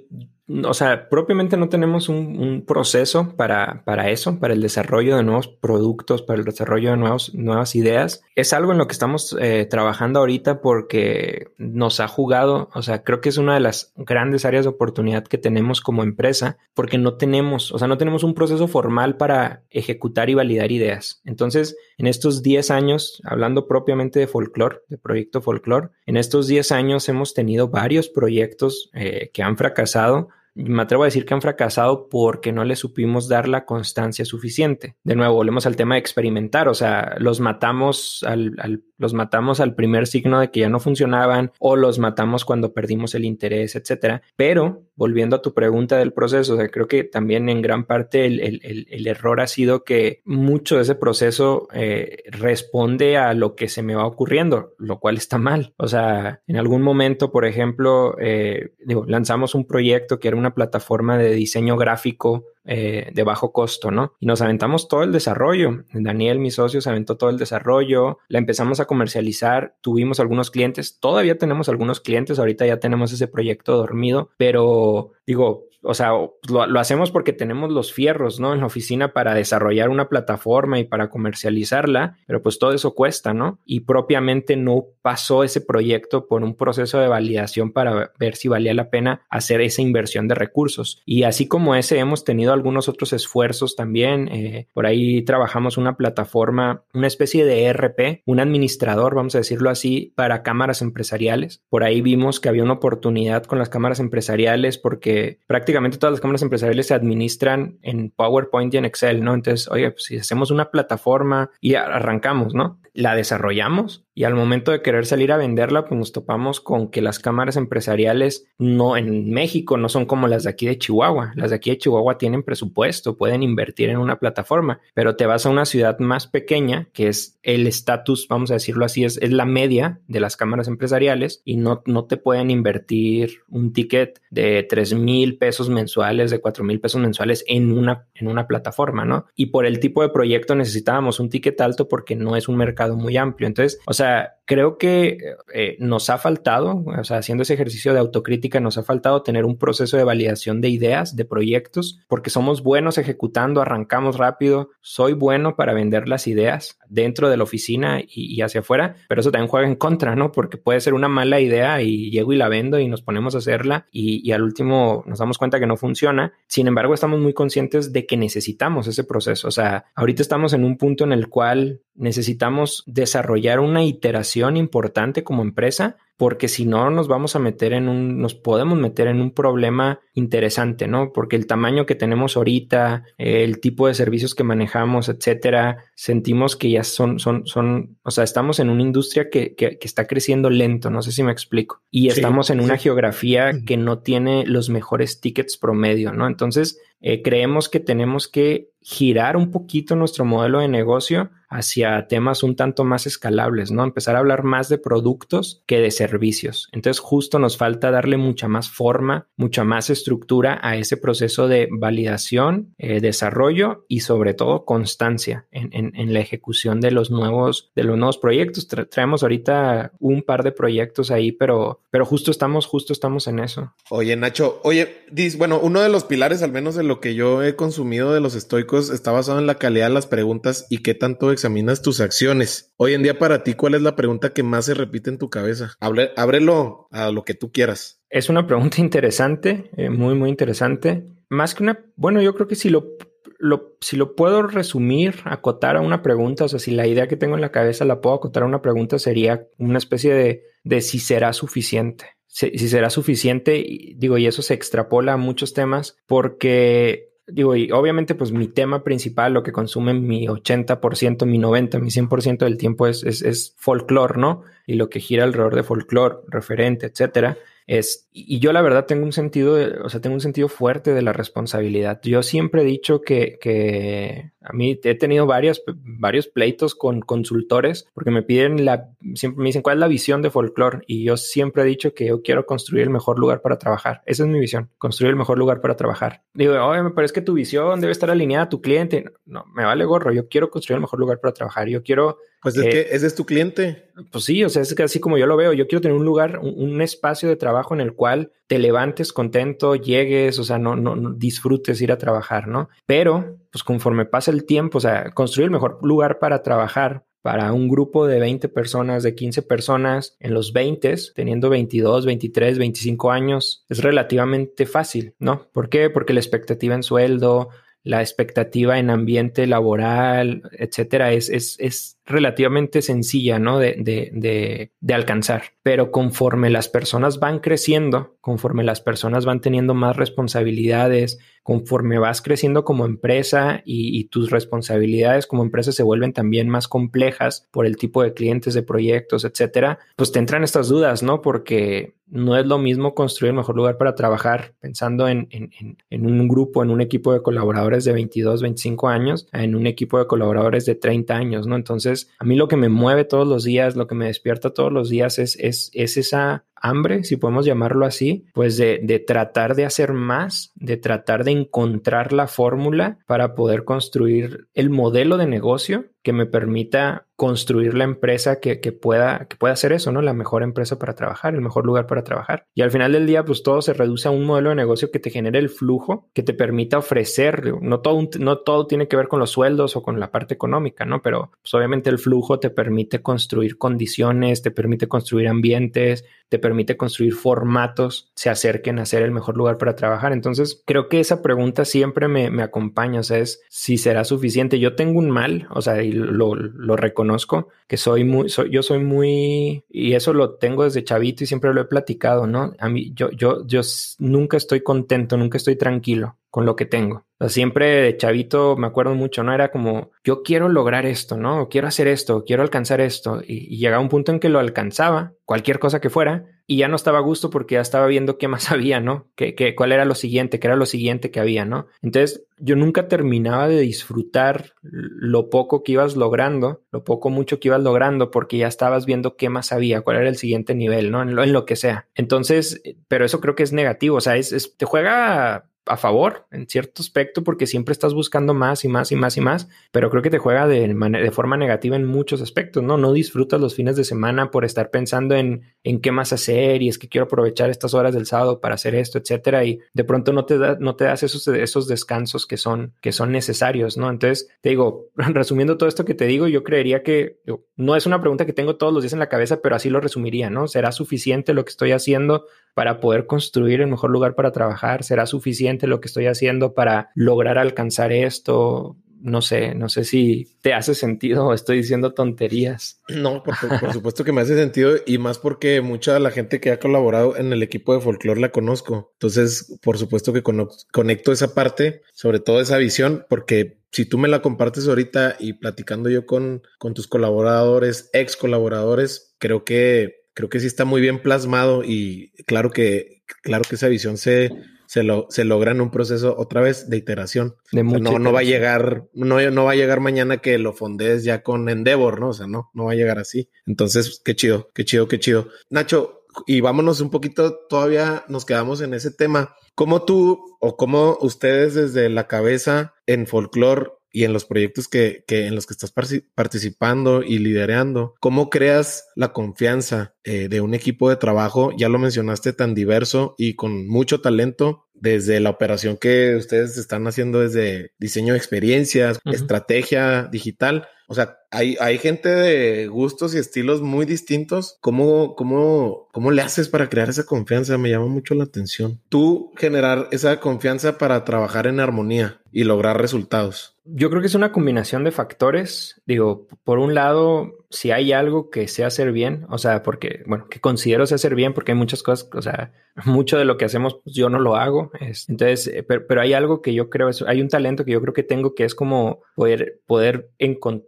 o sea, propiamente no tenemos un, proceso para, para, eso, para el desarrollo de nuevos productos, para el desarrollo de nuevos, nuevas ideas. Es algo en lo que estamos eh, trabajando ahorita porque nos ha jugado, o sea, creo que es una de las grandes áreas de oportunidad que tenemos como empresa porque no tenemos, o sea, no tenemos un proceso formal para ejecutar y validar ideas. Entonces, en estos 10 años, hablando propiamente de folklore, de proyecto folklore, en estos 10 años hemos tenido varios proyectos eh, que han fracasado me atrevo a decir que han fracasado porque no le supimos dar la constancia suficiente. De nuevo, volvemos al tema de experimentar, o sea, los matamos al, al los matamos al primer signo de que ya no funcionaban o los matamos cuando perdimos el interés, etcétera. Pero volviendo a tu pregunta del proceso, creo que también en gran parte el, error ha sido que mucho de ese proceso eh, responde a lo que se me va ocurriendo, lo cual está mal. O sea, en algún momento, por ejemplo, eh, lanzamos un proyecto que era una plataforma de diseño gráfico eh, de bajo costo, ¿no? Y nos aventamos todo el desarrollo. Daniel, mi socio, se aventó todo el desarrollo, la empezamos a comercializar, tuvimos algunos clientes, todavía tenemos algunos clientes, ahorita ya tenemos ese proyecto dormido, pero digo, o sea, lo, hacemos porque tenemos los fierros, ¿no? En la oficina para desarrollar una plataforma y para comercializarla, pero pues todo eso cuesta, ¿no? Y propiamente no pasó ese proyecto por un proceso de validación para ver si valía la pena hacer esa inversión de recursos. Y así como ese, hemos tenido algunos otros esfuerzos también. Eh, por ahí trabajamos una plataforma, una especie de ERP, un administrador, vamos a decirlo así, para cámaras empresariales. Por ahí vimos que había una oportunidad con las cámaras empresariales porque prácticamente todas las cámaras empresariales se administran en PowerPoint y en Excel, ¿no? Entonces, oye, pues si hacemos una plataforma y arrancamos, ¿no? La desarrollamos y al momento de querer salir a venderla, pues nos topamos con que las cámaras empresariales no en México no son como las de aquí de Chihuahua. Las de aquí de Chihuahua tienen presupuesto, pueden invertir en una plataforma, pero te vas a una ciudad más pequeña, que es el estatus, vamos a decirlo así, es, es la media de las cámaras empresariales y no, no te pueden invertir un ticket de 3 mil pesos mensuales, de 4 mil pesos mensuales en una, en una plataforma, ¿no? Y por el tipo de proyecto necesitábamos un ticket alto porque no es un mercado muy amplio. Entonces, o sea, That. Creo que eh, nos ha faltado, o sea, haciendo ese ejercicio de autocrítica, nos ha faltado tener un proceso de validación de ideas, de proyectos, porque somos buenos ejecutando, arrancamos rápido, soy bueno para vender las ideas dentro de la oficina y, hacia afuera, pero eso también juega en contra, ¿no? Porque puede ser una mala idea y llego y la vendo y nos ponemos a hacerla y, y al último nos damos cuenta que no funciona. Sin embargo, estamos muy conscientes de que necesitamos ese proceso. O sea, ahorita estamos en un punto en el cual necesitamos desarrollar una iteración importante como empresa porque si no nos vamos a meter en un, nos podemos meter en un problema interesante, ¿no? Porque el tamaño que tenemos ahorita, el tipo de servicios que manejamos, etcétera, sentimos que ya son, son, son, o sea, estamos en una industria que, que, está creciendo lento, no sé si me explico, y estamos en una geografía que no tiene los mejores tickets promedio, ¿no? Entonces, eh, creemos que tenemos que girar un poquito nuestro modelo de negocio hacia temas un tanto más escalables, ¿no? Empezar a hablar más de productos que de servicios. Entonces, justo nos falta darle mucha más forma, mucha más estructura a ese proceso de validación, eh, desarrollo y sobre todo constancia en, la ejecución de los nuevos, de los nuevos proyectos. traemos ahorita un par de proyectos ahí, pero, pero justo estamos, justo estamos en eso. Oye, Nacho, oye, bueno, uno de los pilares, al menos de lo que yo he consumido de los estoicos, está basado en la calidad de las preguntas y qué tanto examinas tus acciones. Hoy en día para ti, ¿cuál es la pregunta que más se repite en tu cabeza? ábrelo a lo que tú quieras. Es una pregunta interesante, eh, muy, muy interesante. Más que una, bueno, yo creo que si lo, lo, si lo puedo resumir, acotar a una pregunta, o sea, si la idea que tengo en la cabeza la puedo acotar a una pregunta, sería una especie de, de si será suficiente. Si, si será suficiente, digo, y eso se extrapola a muchos temas, porque digo, y obviamente pues mi tema principal, lo que consume mi 80%, mi 90%, mi 100% del tiempo es, es, es folclore, ¿no? Y lo que gira alrededor de folclore, referente, etcétera. Es, y yo la verdad tengo un sentido, o sea, tengo un sentido fuerte de la responsabilidad. Yo siempre he dicho que, que a mí he tenido varios, varios pleitos con consultores porque me piden la, siempre me dicen cuál es la visión de folklore y yo siempre he dicho que yo quiero construir el mejor lugar para trabajar. Esa es mi visión, construir el mejor lugar para trabajar. Digo, oye, me parece que tu visión debe estar alineada a tu cliente. No, me vale gorro, yo quiero construir el mejor lugar para trabajar. Yo quiero pues es que ese es tu cliente. Pues sí, o sea, es que así como yo lo veo, yo quiero tener un lugar, un, espacio de trabajo en el cual te levantes contento, llegues, o sea, no, no, no, disfrutes ir a trabajar, ¿no? Pero, pues conforme pasa el tiempo, o sea, construir el mejor lugar para trabajar para un grupo de 20 personas, de 15 personas en los 20, teniendo 22, 23, 25 años, es relativamente fácil, ¿no? ¿Por qué? Porque la expectativa en sueldo, la expectativa en ambiente laboral, etcétera, es, es, es relativamente sencilla, ¿no? De, de, de, alcanzar. Pero conforme las personas van creciendo, conforme las personas van teniendo más responsabilidades, conforme vas creciendo como empresa y, y, tus responsabilidades como empresa se vuelven también más complejas por el tipo de clientes, de proyectos, etcétera, pues te entran estas dudas, ¿no? Porque no es lo mismo construir el mejor lugar para trabajar pensando en, en, en, un grupo, en un equipo de colaboradores de 22, 25 años, en un equipo de colaboradores de 30 años, ¿no? Entonces, a mí lo que me mueve todos los días, lo que me despierta todos los días es, es, es esa hambre, si podemos llamarlo así, pues de, de tratar de hacer más, de tratar de encontrar la fórmula para poder construir el modelo de negocio que me permita construir la empresa que, que, pueda, que pueda hacer eso, ¿no? La mejor empresa para trabajar, el mejor lugar para trabajar. Y al final del día, pues todo se reduce a un modelo de negocio que te genere el flujo, que te permita ofrecer, no todo, no todo tiene que ver con los sueldos o con la parte económica, ¿no? Pero pues obviamente el flujo te permite construir condiciones, te permite construir ambientes, te permite construir formatos, se acerquen a ser el mejor lugar para trabajar. Entonces, creo que esa pregunta siempre me, me acompaña, o sea, es si será suficiente. Yo tengo un mal, o sea, y lo, lo reconozco, que soy muy, yo soy muy, y eso lo tengo desde chavito y siempre lo he platicado, ¿no? A mí, yo, yo, yo nunca estoy contento, nunca estoy tranquilo con lo que tengo. Sea, siempre de chavito me acuerdo mucho, ¿no? Era como, yo quiero lograr esto, ¿no? Quiero hacer esto, quiero alcanzar esto. Y, y llegaba un punto en que lo alcanzaba, cualquier cosa que fuera, y ya no estaba a gusto porque ya estaba viendo qué más <laughs> había, ¿no? ¿Qué, qué, cuál era lo siguiente? ¿Qué era lo siguiente que había, ¿no? Entonces, yo nunca terminaba de disfrutar lo poco que ibas logrando, lo poco mucho que ibas logrando, porque ya estabas viendo qué más había, cuál era el siguiente nivel, ¿no? En lo, en lo que sea. Entonces, pero eso creo que es negativo, o sea, es te juega a favor en cierto aspecto porque siempre estás buscando más y más y más y más, pero creo que te juega de, de forma negativa en muchos aspectos, ¿no? No disfrutas los fines de semana por estar pensando en, en qué más hacer y es que quiero aprovechar estas horas del sábado para hacer esto, etcétera, y de pronto no te, da, no te das esos, esos descansos que son, que son necesarios, ¿no? Entonces, te digo, <laughs> resumiendo todo esto que te digo, yo creería que no es una pregunta que tengo todos los días en la cabeza, pero así lo resumiría, ¿no? ¿Será suficiente lo que estoy haciendo para poder construir el mejor lugar para trabajar? ¿Será suficiente lo que estoy haciendo para lograr alcanzar esto? No sé, no sé si te hace sentido o estoy diciendo tonterías. No, por, <laughs> supuesto que me hace sentido y más porque mucha de la gente que ha colaborado en el equipo de folclore la conozco. Entonces, por supuesto que conecto esa parte, sobre todo esa visión, porque si tú me la compartes ahorita y platicando yo con, con tus colaboradores, ex colaboradores, creo que creo que sí está muy bien plasmado y claro que, claro que esa visión se, se, lo, se logra en un proceso otra vez de iteración. De no, no va a llegar, no, no va a llegar mañana que lo fondees ya con Endeavor, ¿no? O sea, no, no va a llegar así. Entonces, qué chido, qué chido, qué chido. Nacho, y vámonos un poquito, todavía nos quedamos en ese tema. ¿Cómo tú o cómo ustedes desde la cabeza en folklore y en los proyectos que, que en los que estás participando y liderando, ¿cómo creas la confianza eh, de un equipo de trabajo? Ya lo mencionaste tan diverso y con mucho talento, desde la operación que ustedes están haciendo desde diseño de experiencias, estrategia digital. O sea, hay, hay gente de gustos y estilos muy distintos. ¿Cómo, cómo, ¿Cómo le haces para crear esa confianza? Me llama mucho la atención. Tú generar esa confianza para trabajar en armonía y lograr resultados. Yo creo que es una combinación de factores. Digo, por un lado, si hay algo que sé hacer bien, o sea, porque, bueno, que considero sé hacer bien, porque hay muchas cosas, o sea, <laughs> mucho de lo que hacemos pues, yo no lo hago. entonces, eh, pero, hay algo que yo creo, hay un talento que yo creo que tengo que es como poder, poder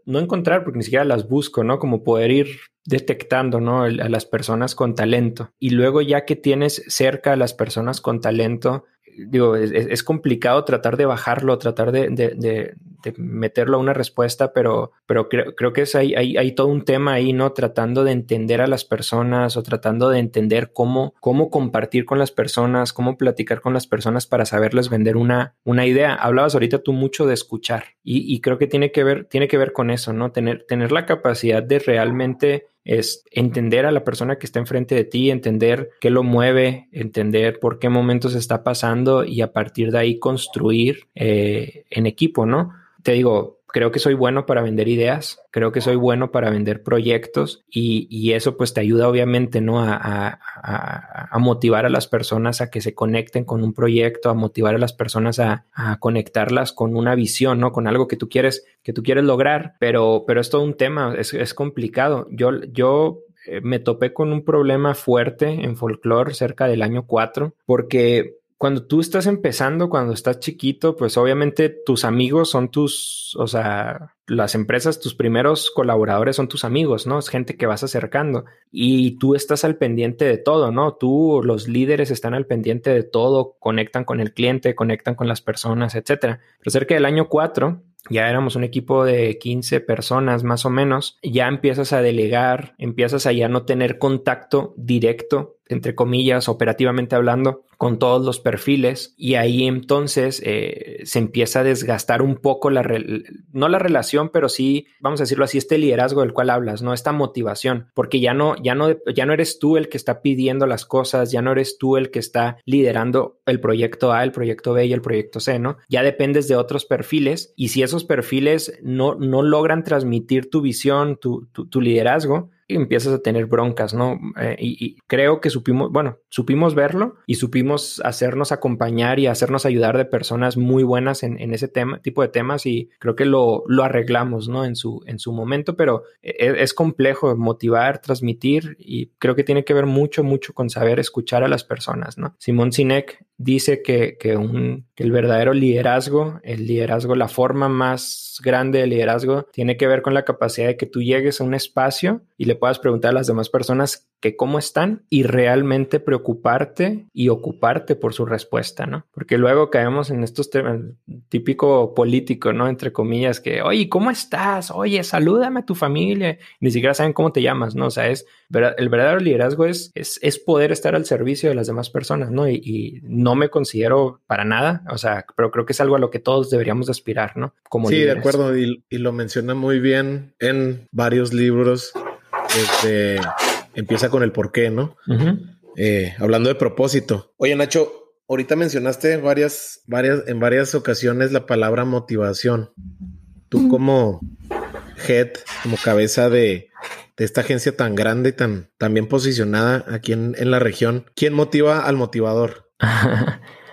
no encontrar, porque ni siquiera las busco, ¿no? Como poder ir detectando, ¿no? A las personas con talento. Y luego ya que tienes cerca a las personas con talento, digo, es, complicado tratar de bajarlo, tratar de, de, meterlo a una respuesta, pero, pero creo, creo que es hay, hay, todo un tema ahí, ¿no? Tratando de entender a las personas o tratando de entender cómo, cómo compartir con las personas, cómo platicar con las personas para saberles vender una, una idea. Hablabas ahorita tú mucho de escuchar y, y creo que tiene que ver, tiene que ver con eso, ¿no? Tener, tener la capacidad de realmente es entender a la persona que está enfrente de ti, entender qué lo mueve, entender por qué momentos está pasando y a partir de ahí construir eh, en equipo, ¿no? Te digo, creo que soy bueno para vender ideas, creo que soy bueno para vender proyectos y, eso pues te ayuda obviamente, ¿no? A, motivar a las personas a que se conecten con un proyecto, a motivar a las personas a, conectarlas con una visión, ¿no? Con algo que tú quieres, que tú quieres lograr, pero, pero es todo un tema, es, es complicado. Yo, yo eh, me topé con un problema fuerte en folklore cerca del año 4 porque cuando tú estás empezando, cuando estás chiquito, pues obviamente tus amigos son tus, o sea, las empresas, tus primeros colaboradores son tus amigos, ¿no? Es gente que vas acercando y tú estás al pendiente de todo, ¿no? Tú, los líderes están al pendiente de todo, conectan con el cliente, conectan con las personas, etcétera. Pero cerca del año 4, ya éramos un equipo de 15 personas más o menos, ya empiezas a delegar, empiezas a ya no tener contacto directo entre comillas, operativamente hablando, con todos los perfiles y ahí entonces eh, se empieza a desgastar un poco la, no la relación, pero sí, vamos a decirlo así, este liderazgo del cual hablas, ¿no? Esta motivación, porque ya no, ya no, ya no eres tú el que está pidiendo las cosas, ya no eres tú el que está liderando el proyecto A, el proyecto B y el proyecto C, ¿no? Ya dependes de otros perfiles y si esos perfiles no, no logran transmitir tu visión, tu, tu liderazgo, empiezas a tener broncas, ¿no? Eh, y, creo que supimos, bueno, supimos verlo y supimos hacernos acompañar y hacernos ayudar de personas muy buenas en, ese tema, tipo de temas y creo que lo, lo arreglamos, ¿no? En su, en su momento, pero es, es, complejo motivar, transmitir y creo que tiene que ver mucho, mucho con saber escuchar a las personas, ¿no? Simón Sinek dice que, que, un, que el verdadero liderazgo, el liderazgo, la forma más grande de liderazgo, tiene que ver con la capacidad de que tú llegues a un espacio y le le puedas preguntar a las demás personas que cómo están y realmente preocuparte y ocuparte por su respuesta, ¿no? Porque luego caemos en estos temas típico político, ¿no? Entre comillas, que, oye, ¿cómo estás? Oye, salúdame a tu familia. Ni siquiera saben cómo te llamas, ¿no? O sea, es, el verdadero liderazgo es, es, poder estar al servicio de las demás personas, ¿no? Y, no me considero para nada, o sea, pero creo que es algo a lo que todos deberíamos aspirar, ¿no? Como sí, de acuerdo, y, lo menciona muy bien en varios libros. Este empieza con el por qué, ¿no? Eh, hablando de propósito. Oye, Nacho, ahorita mencionaste varias, varias, en varias ocasiones la palabra motivación. Tú como head, como cabeza de, esta agencia tan grande y tan, tan bien posicionada aquí en, en la región, ¿quién motiva al motivador? <laughs>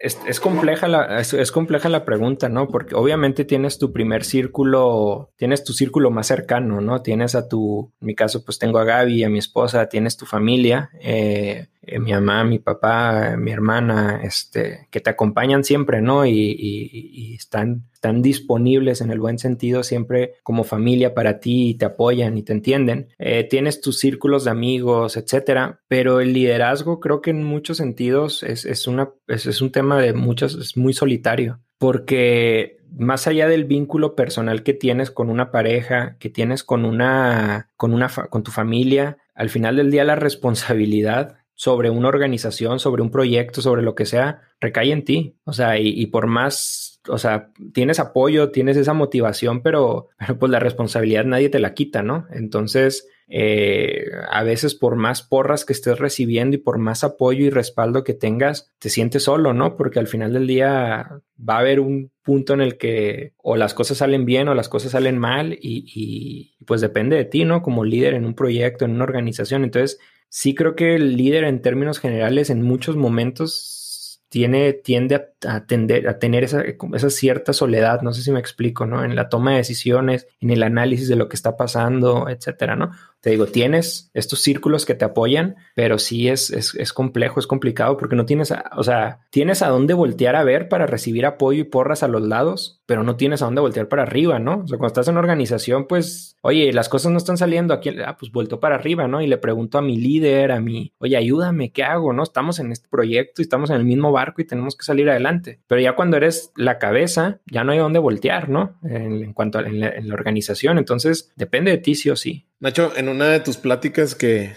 Es, compleja la, es, compleja la pregunta, ¿no? Porque obviamente tienes tu primer círculo, tienes tu círculo más cercano, ¿no? Tienes a tu, en mi caso, pues tengo a Gaby, a mi esposa, tienes tu familia, eh, eh, mi mamá, mi papá, mi hermana, este, que te acompañan siempre, ¿no? Y, están, están disponibles en el buen sentido siempre como familia para ti y te apoyan y te entienden. Eh, tienes tus círculos de amigos, etcétera, pero el liderazgo creo que en muchos sentidos es, una, es, un tema de muchos, es muy solitario, porque más allá del vínculo personal que tienes con una pareja, que tienes con una, con una, con tu familia, al final del día la <laughs> responsabilidad sobre una organización, sobre un proyecto, sobre lo que sea, recae en ti. O sea, y, por más, o sea, tienes apoyo, tienes esa motivación, pero, pero pues la responsabilidad nadie te la quita, ¿no? Entonces, eh, a veces por más porras que estés recibiendo y por más apoyo y respaldo que tengas, te sientes solo, ¿no? Porque al final del día va a haber un punto en el que o las cosas salen bien o las cosas salen mal y, y pues depende de ti, ¿no? Como líder en un proyecto, en una organización. Entonces, sí creo que el líder en términos generales en muchos momentos tiene, tiende a, tender, a tener esa, esa, cierta soledad, no sé si me explico, ¿no? En la toma de decisiones, en el análisis de lo que está pasando, etcétera, ¿no? Te digo, tienes estos círculos que te apoyan, pero sí es, es, complejo, es complicado porque no tienes, o sea, tienes a dónde voltear a ver para recibir apoyo y porras a los lados, pero no tienes a dónde voltear para arriba, ¿no? O sea, cuando estás en organización, pues, oye, las cosas no están saliendo aquí, ah, pues vuelto para arriba, ¿no? Y le pregunto a mi líder, a mi, oye, ayúdame, ¿qué hago? ¿No? Estamos en este proyecto y estamos en el mismo barco y tenemos que salir adelante. Pero ya cuando eres la cabeza, ya no hay dónde voltear, ¿no? En, cuanto a la, organización, entonces depende de ti sí o sí. Nacho, en una de tus pláticas que,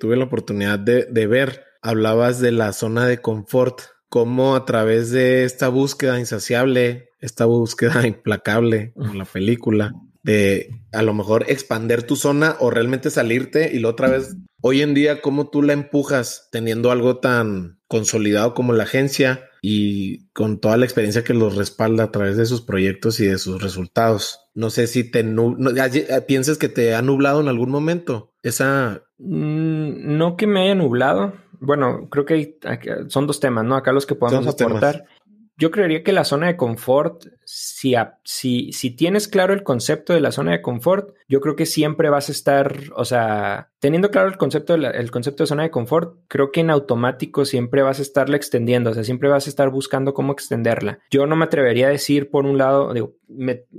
tuve la oportunidad de, ver, hablabas de la zona de confort, cómo a través de esta búsqueda insaciable, esta búsqueda <laughs> implacable en la película, de a lo mejor expander tu zona o realmente salirte y la otra vez, hoy en día, cómo tú la empujas teniendo algo tan consolidado como la agencia y con toda la experiencia que los respalda a través de sus proyectos y de sus resultados. No sé si te piensas que te ha nublado en algún momento esa. Mm, no que me haya nublado. Bueno, creo que son dos temas, ¿no? Acá los que podemos aportar. Yo creería que la zona de confort, si, si, si tienes claro el concepto de la zona de confort, yo creo que siempre vas a estar, o sea, teniendo claro el concepto, de el concepto de zona de confort, creo que en automático siempre vas a estarla extendiendo, o sea, siempre vas a estar buscando cómo extenderla. Yo no me atrevería a decir, por un lado, digo,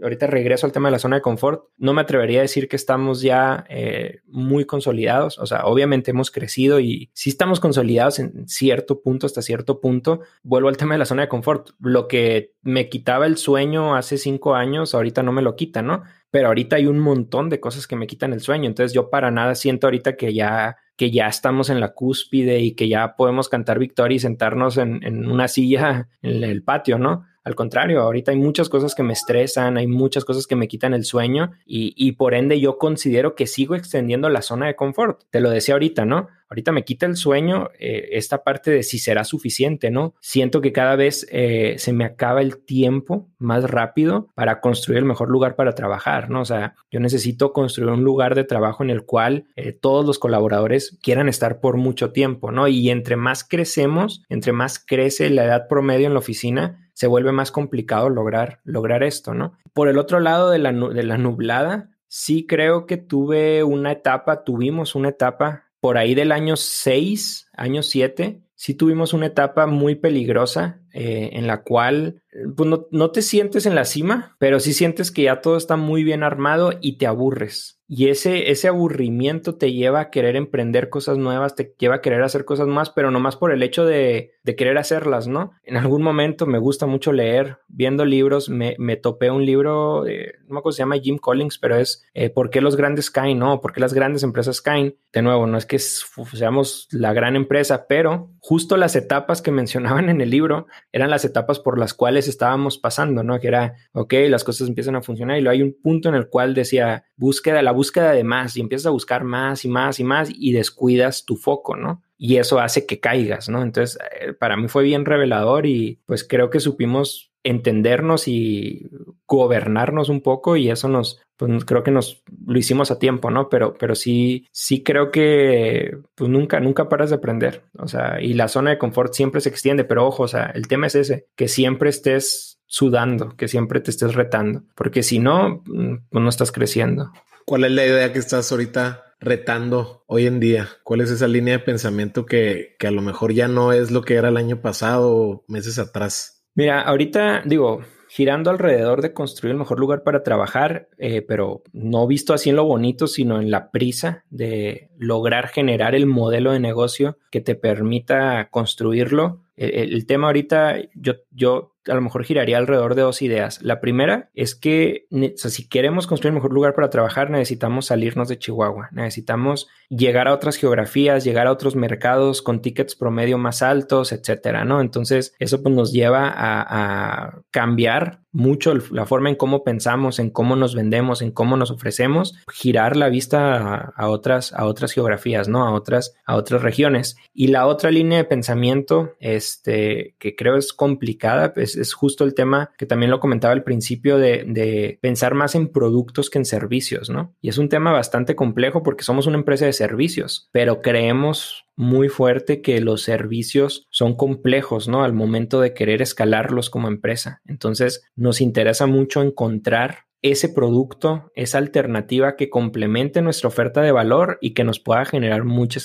ahorita regreso al tema de la zona de confort, no me atrevería a decir que estamos ya eh, muy consolidados, o sea, obviamente hemos crecido y sí estamos consolidados en cierto punto, hasta cierto punto. Vuelvo al tema de la zona de confort, lo que me quitaba el sueño hace cinco años, ahorita no me lo quita, ¿no? pero ahorita hay un montón de cosas que me quitan el sueño. Entonces yo para nada siento ahorita que ya, que ya estamos en la cúspide y que ya podemos cantar victoria y sentarnos en, en una silla en el patio, ¿no? Al contrario, ahorita hay muchas cosas que me estresan, hay muchas cosas que me quitan el sueño y, y, por ende yo considero que sigo extendiendo la zona de confort. Te lo decía ahorita, ¿no? Ahorita me quita el sueño eh, esta parte de si será suficiente, ¿no? Siento que cada vez eh, se me acaba el tiempo más rápido para construir el mejor lugar para trabajar, ¿no? O sea, yo necesito construir un lugar de trabajo en el cual eh, todos los colaboradores quieran estar por mucho tiempo, ¿no? Y entre más crecemos, entre más crece la edad promedio en la oficina, se vuelve más complicado lograr, lograr esto, ¿no? Por el otro lado de la, de la nublada, sí creo que tuve una etapa, tuvimos una etapa por ahí del año 6, año 7, sí tuvimos una etapa muy peligrosa eh, en la cual pues no, no, te sientes en la cima, pero sí sientes que ya todo está muy bien armado y te aburres. Y ese, ese aburrimiento te lleva a querer emprender cosas nuevas, te lleva a querer hacer cosas más, pero no más por el hecho de, de querer hacerlas, ¿no? En algún momento me gusta mucho leer, viendo libros, me, me topé un libro, de, no me acuerdo se llama Jim Collins, pero es eh, ¿Por qué los grandes caen? ¿No? ¿Por qué las grandes empresas caen? De nuevo, no es que seamos la gran empresa, pero justo las etapas que <laughs> mencionaban en el libro eran las etapas por las cuales estábamos pasando, ¿no? Que era, ok, las cosas empiezan a funcionar y luego hay un punto en el cual decía, búsqueda, la búsqueda de más y empiezas a buscar más y más y más y descuidas tu foco, ¿no? Y eso hace que caigas, ¿no? Entonces, eh, para mí fue bien revelador y pues creo que supimos entendernos y gobernarnos un poco y eso nos, pues creo que nos lo hicimos a tiempo, ¿no? Pero, pero sí, sí creo que pues nunca, nunca paras de aprender, o sea, y la zona de confort siempre se extiende, pero ojo, o sea, el tema es ese, que siempre estés sudando, que siempre te estés retando, porque si no, pues no estás creciendo. ¿Cuál es la idea que estás ahorita retando hoy en día? ¿Cuál es esa línea de pensamiento que, que a lo mejor ya no es lo que era el año pasado o meses atrás? Mira, ahorita digo, girando alrededor de construir el mejor lugar para trabajar, eh, pero no visto así en lo bonito, sino en la prisa de lograr generar el modelo de negocio que te permita construirlo. El, el tema ahorita, yo, yo a lo mejor giraría alrededor de dos ideas. La primera es que si queremos construir un mejor lugar para trabajar, necesitamos salirnos de Chihuahua. Necesitamos llegar a otras geografías, llegar a otros mercados con tickets promedio más altos, etcétera, ¿no? Entonces, eso pues, nos lleva a, a cambiar mucho la forma en cómo pensamos, en cómo nos vendemos, en cómo nos ofrecemos, girar la vista a, otras, a otras geografías, ¿no? A otras, a otras regiones. Y la otra línea de pensamiento, este, que creo es complicada, pues es justo el tema que también lo comentaba al principio de, de pensar más en productos que en servicios, ¿no? Y es un tema bastante complejo porque somos una empresa de servicios, pero creemos muy fuerte que los servicios son complejos, ¿no? Al momento de querer escalarlos como empresa. Entonces, nos interesa mucho encontrar ese producto, esa alternativa que complemente nuestra oferta de valor y que nos pueda generar mucha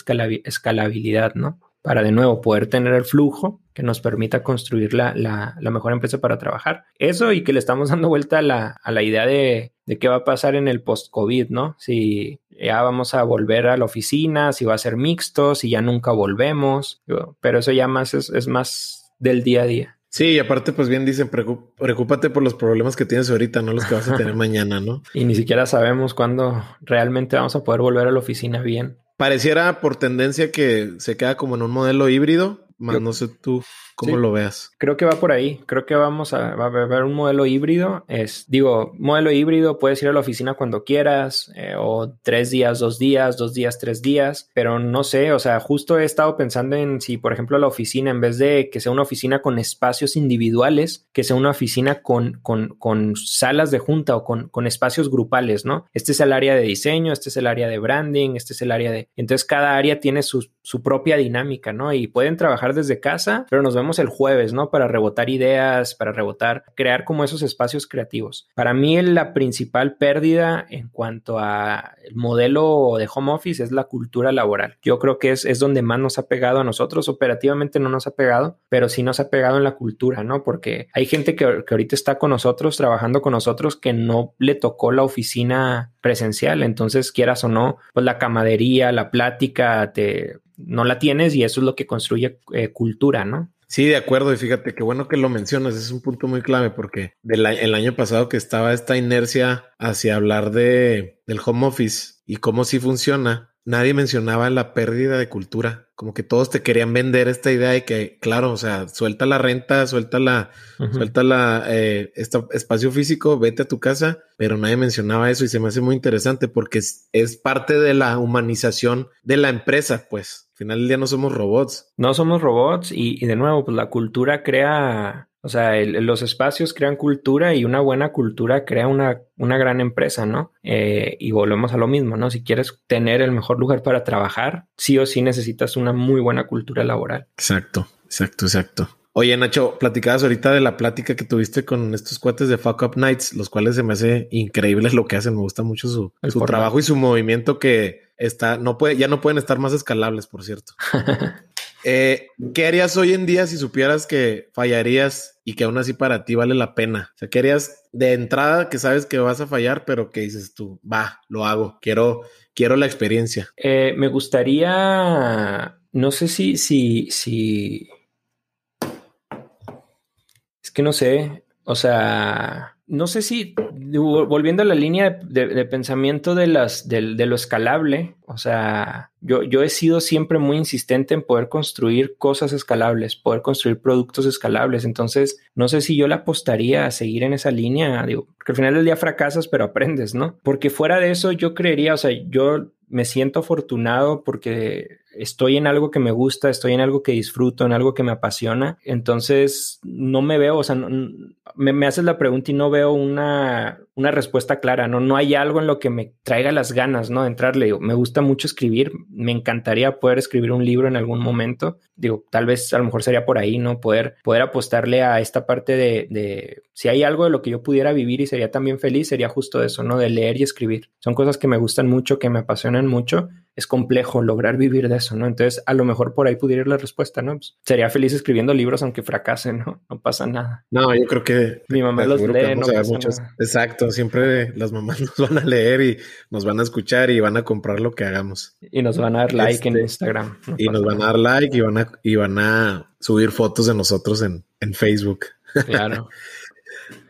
escalabilidad, ¿no? Para de nuevo poder tener el flujo que nos permita construir la, la, mejor empresa para trabajar. Eso y que le estamos dando vuelta a la, a la idea de, de, qué va a pasar en el post-COVID, ¿no? Si ya vamos a volver a la oficina, si va a ser mixto, si ya nunca volvemos, pero eso ya más es, es más del día a día. Sí, y aparte, pues bien dicen, preocúpate por los problemas que tienes ahorita, no los que vas a tener <laughs> mañana, ¿no? Y ni siquiera sabemos cuándo realmente vamos a poder volver a la oficina bien. Pareciera por tendencia que se queda como en un modelo híbrido, más no sé tú cómo lo veas. Creo que va por ahí. Creo que vamos a, va a haber un modelo híbrido. Es, digo, modelo híbrido, puedes ir a la oficina cuando quieras, eh, o tres días, dos días, dos días, tres días, pero no sé, o sea, justo he estado pensando en si, por ejemplo, la oficina, en vez de que sea una oficina con espacios individuales, que sea una oficina con, con, con salas de junta o con, con espacios grupales, ¿no? Este es el área de diseño, este es el área de branding, este es el área de... Entonces, cada área tiene su, su propia dinámica, ¿no? Y pueden trabajar desde casa, pero nos vemos el jueves, ¿no? Para rebotar ideas, para rebotar, crear como esos espacios creativos. Para mí la principal pérdida en cuanto a el modelo de home office es la cultura laboral. Yo creo que es, es donde más nos ha pegado a nosotros. Operativamente no nos ha pegado, pero sí nos ha pegado en la cultura, ¿no? Porque hay gente que, que ahorita está con nosotros, trabajando con nosotros, que no le tocó la oficina presencial. Entonces, quieras o no, pues la camadería, la plática, te no la tienes y eso es lo que construye eh, cultura, ¿no? Sí, de acuerdo. Y fíjate qué bueno que lo mencionas. Es un punto muy clave porque del, el año pasado que estaba esta inercia hacia hablar de, del home office y cómo sí funciona, nadie mencionaba la pérdida de cultura. Como que todos te querían vender esta idea de que, claro, o sea, suelta la renta, suelta la, suelta la, eh, este espacio físico, vete a tu casa, pero nadie mencionaba eso y se me hace muy interesante porque es, es parte de la humanización de la empresa, pues. Al final del día no somos robots. No somos robots y, y de nuevo, pues la cultura crea o sea, los espacios crean cultura y una buena cultura crea una, una gran empresa, ¿no? Eh, y volvemos a lo mismo, ¿no? Si quieres tener el mejor lugar para trabajar, sí o sí necesitas una muy buena cultura laboral. Exacto, exacto, exacto. Oye, Nacho, platicabas ahorita de la plática que tuviste con estos cuates de Fuck Up Nights, los cuales se me hace increíbles lo que hacen. Me gusta mucho su, su trabajo y su movimiento que está, no puede, ya no pueden estar más escalables, por cierto. <laughs> Eh, ¿Qué harías hoy en día si supieras que fallarías y que aún así para ti vale la pena? O sea, ¿qué harías de entrada que sabes que vas a fallar, pero que dices tú, va, lo hago, quiero, quiero la experiencia? Eh, me gustaría, no sé si, si, si... Es que no sé, o sea, no sé si, volviendo a la línea de, pensamiento de, las, de, lo escalable, o sea, yo, yo he sido siempre muy insistente en poder construir cosas escalables, poder construir productos escalables. Entonces, no sé si yo le apostaría a seguir en esa línea, digo, porque al final del día fracasas, pero aprendes, ¿no? Porque fuera de eso, yo creería, o sea, yo me siento afortunado porque estoy en algo que me gusta, estoy en algo que disfruto, en algo que me apasiona. Entonces, no me veo, o sea, me, me, haces la pregunta y no veo una, una, respuesta clara, ¿no? No hay algo en lo que me traiga las ganas, ¿no? De entrarle. Me gusta mucho escribir, me encantaría poder escribir un libro en algún momento. Digo, tal vez a lo mejor sería por ahí, ¿no? Poder, poder apostarle a esta parte de, de, si hay algo de lo que yo pudiera vivir y sería también feliz, sería justo eso, ¿no? De leer y escribir. Son cosas que me gustan mucho, que me apasionan mucho es complejo lograr vivir de eso, ¿no? Entonces, a lo mejor por ahí pudiera ir la respuesta, ¿no? Pues, sería feliz escribiendo libros aunque fracasen, ¿no? No pasa nada. No, yo creo que... Mi mamá los lee, no muchos. Exacto, siempre las mamás <laughs> nos van a leer y nos van a escuchar y van a comprar lo que hagamos. Y nos van a dar like en este, Instagram. y nos van a dar like y van a, y van a subir fotos de nosotros en, en Facebook. Claro. <laughs>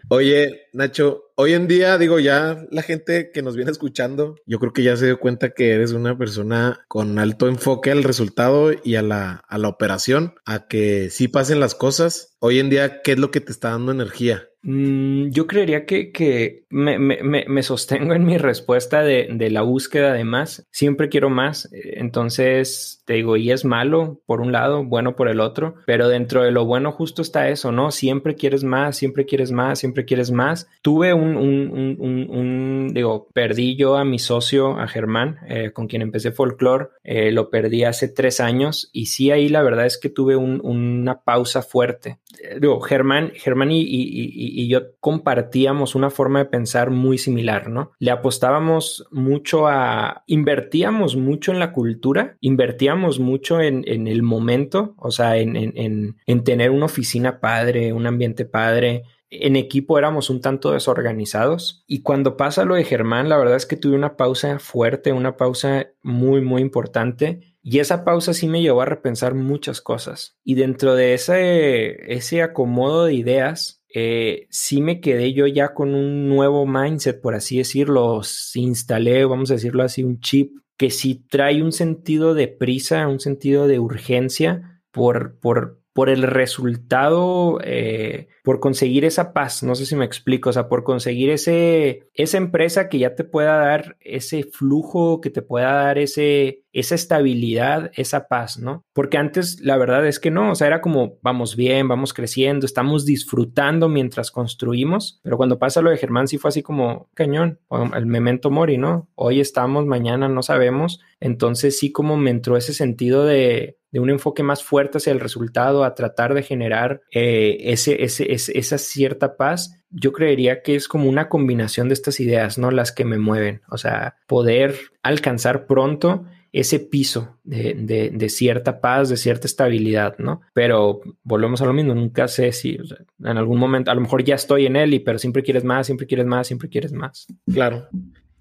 Oye, Nacho, hoy en día, digo, ya la gente que nos viene escuchando, yo creo que ya se dio cuenta que eres una persona con alto enfoque al resultado y a la, a la operación, a que sí pasen las cosas. Hoy en día, ¿qué es lo que te está dando energía? Mm, yo creería que, que me, me, me, sostengo en mi respuesta de, de, la búsqueda de más. Siempre quiero más. Entonces, te digo, y es malo por un lado, bueno por el otro, pero dentro de lo bueno justo está eso, ¿no? Siempre quieres más, siempre quieres más, siempre quieres más. Tuve un, un, un, digo, perdí yo a mi socio, a Germán, eh, con quien empecé folklore, eh, lo perdí hace tres años y sí ahí la verdad es que tuve una pausa fuerte. Eh, digo, Germán, Germán y yo compartíamos una forma de pensar muy similar, ¿no? Le apostábamos mucho a, invertíamos mucho en la cultura, invertíamos mucho en, el momento, o sea, en, en tener una oficina padre, un ambiente padre, en equipo éramos un tanto desorganizados y cuando pasa lo de Germán, la verdad es que tuve una pausa fuerte, una pausa muy, muy importante y esa pausa sí me llevó a repensar muchas cosas. Y dentro de ese, ese acomodo de ideas, eh, sí me quedé yo ya con un nuevo mindset, por así decirlo. Instalé, vamos a decirlo así, un chip que sí trae un sentido de prisa, un sentido de urgencia por, por, por el resultado, eh, por conseguir esa paz, no sé si me explico, o sea, por conseguir ese, esa empresa que ya te pueda dar ese flujo, que te pueda dar ese, esa estabilidad, esa paz, ¿no? Porque antes la verdad es que no, o sea, era como vamos bien, vamos creciendo, estamos disfrutando mientras construimos, pero cuando pasa lo de Germán sí fue así como cañón, el memento mori, ¿no? Hoy estamos, mañana no sabemos, entonces sí como me entró ese sentido de de un enfoque más fuerte hacia el resultado, a tratar de generar eh, ese, ese, esa cierta paz, yo creería que es como una combinación de estas ideas, ¿no? Las que me mueven, o sea, poder alcanzar pronto ese piso de, de, cierta paz, de cierta estabilidad, ¿no? Pero volvemos a lo mismo, nunca sé si en algún momento, a lo mejor ya estoy en él, y, pero siempre quieres más, siempre quieres más, siempre quieres más. Claro.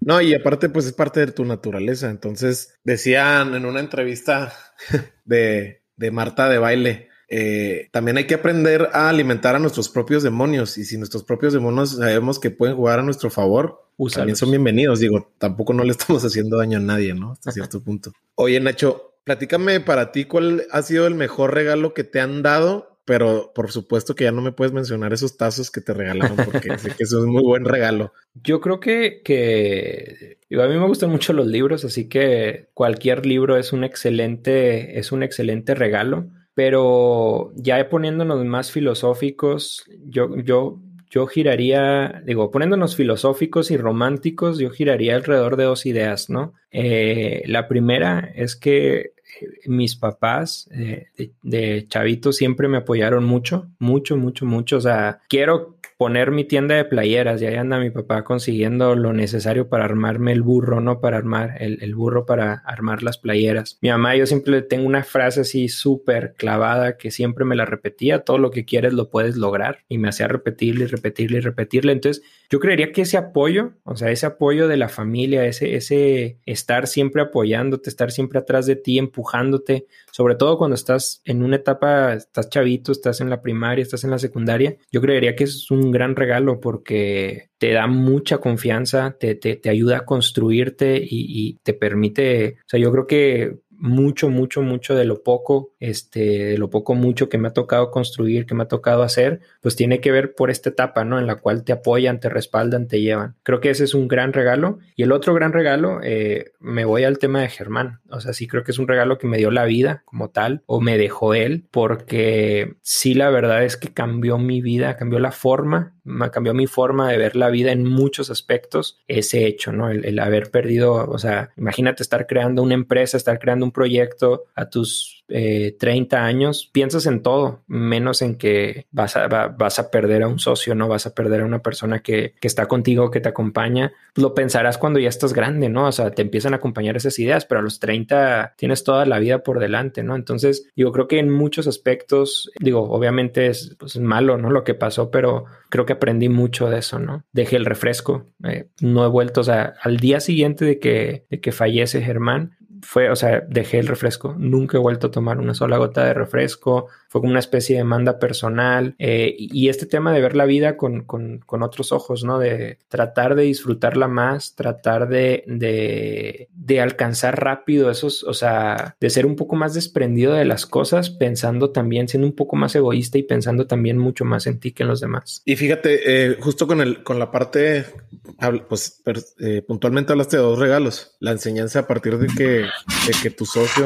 No, y aparte, pues es parte de tu naturaleza. Entonces, decían en una entrevista <laughs> de, de Marta de baile, eh, también hay que aprender a alimentar a nuestros propios demonios. Y si nuestros propios demonios sabemos que pueden jugar a nuestro favor, también son bienvenidos. Digo, tampoco no le <laughs> estamos haciendo daño a nadie, ¿no? Hasta cierto punto. Oye, Nacho, platícame para ti cuál ha sido el mejor regalo que te han dado pero por supuesto que ya no me puedes mencionar esos tazos que te regalaron porque sé que eso es muy buen regalo. <laughs> Yo creo que, que a mí me gustan mucho los libros, así que cualquier libro es un excelente, es un excelente regalo. Pero ya poniéndonos más filosóficos, yo, yo, yo giraría, digo, poniéndonos filosóficos y románticos, yo giraría alrededor de dos ideas, ¿no? Eh, la primera es que mis papás eh, de, chavito siempre me apoyaron mucho, mucho, mucho, mucho. O sea, quiero poner mi tienda de playeras y ahí anda mi papá consiguiendo lo necesario para armarme el burro, ¿no? Para armar el, burro para armar las playeras. Mi mamá, yo siempre tengo una frase así súper clavada que siempre me la repetía, todo lo que quieres lo puedes lograr y me hacía repetirle y repetirle y repetirle. Entonces, yo creería que ese apoyo, o sea, ese apoyo de la familia, ese, ese estar siempre apoyándote, estar siempre atrás de ti, sobre todo cuando estás en una etapa, estás chavito, estás en la primaria, estás en la secundaria, yo creería que es un gran regalo porque te da mucha confianza, te, te, te ayuda a construirte y, y, te permite, o sea, yo creo que mucho, mucho, mucho de lo poco, este, de lo poco, mucho que me ha tocado construir, que me ha tocado hacer, pues tiene que ver por esta etapa, ¿no? En la cual te apoyan, te respaldan, te llevan. Creo que ese es un gran regalo. Y el otro gran regalo, eh, me voy al tema de Germán. O sea, sí creo que es un regalo que me dio la vida como tal, o me dejó él, porque sí, la verdad es que cambió mi vida, cambió la forma me cambió mi forma de ver la vida en muchos aspectos, ese hecho, ¿no? El, haber perdido, o sea, imagínate estar creando una empresa, estar creando un proyecto a tus 30 eh, años, piensas en todo, menos en que vas a, vas a perder a un socio, ¿no? Vas a perder a una persona que, que está contigo, que te acompaña. Lo pensarás cuando ya estás grande, ¿no? O sea, te empiezan a acompañar esas ideas, pero a los 30 tienes toda la vida por delante, ¿no? Entonces, yo creo que en muchos aspectos, digo, obviamente es pues, malo, ¿no? Lo que pasó, pero creo que aprendí mucho de eso, ¿no? Dejé el refresco, eh, no he vuelto, o sea, al día siguiente de que, de que fallece Germán, fue, o sea, dejé el refresco, nunca he vuelto a tomar una sola gota de refresco, fue como una especie de demanda personal eh, y este tema de ver la vida con, con, con, otros ojos, ¿no? De tratar de disfrutarla más, tratar de, de, de, alcanzar rápido esos, o sea, de ser un poco más desprendido de las cosas, pensando también, siendo un poco más egoísta y pensando también mucho más en ti que en los demás. Y fíjate, eh, justo con, el, con la parte, pues eh, puntualmente hablaste de dos regalos, la enseñanza a partir de que, de que tu socio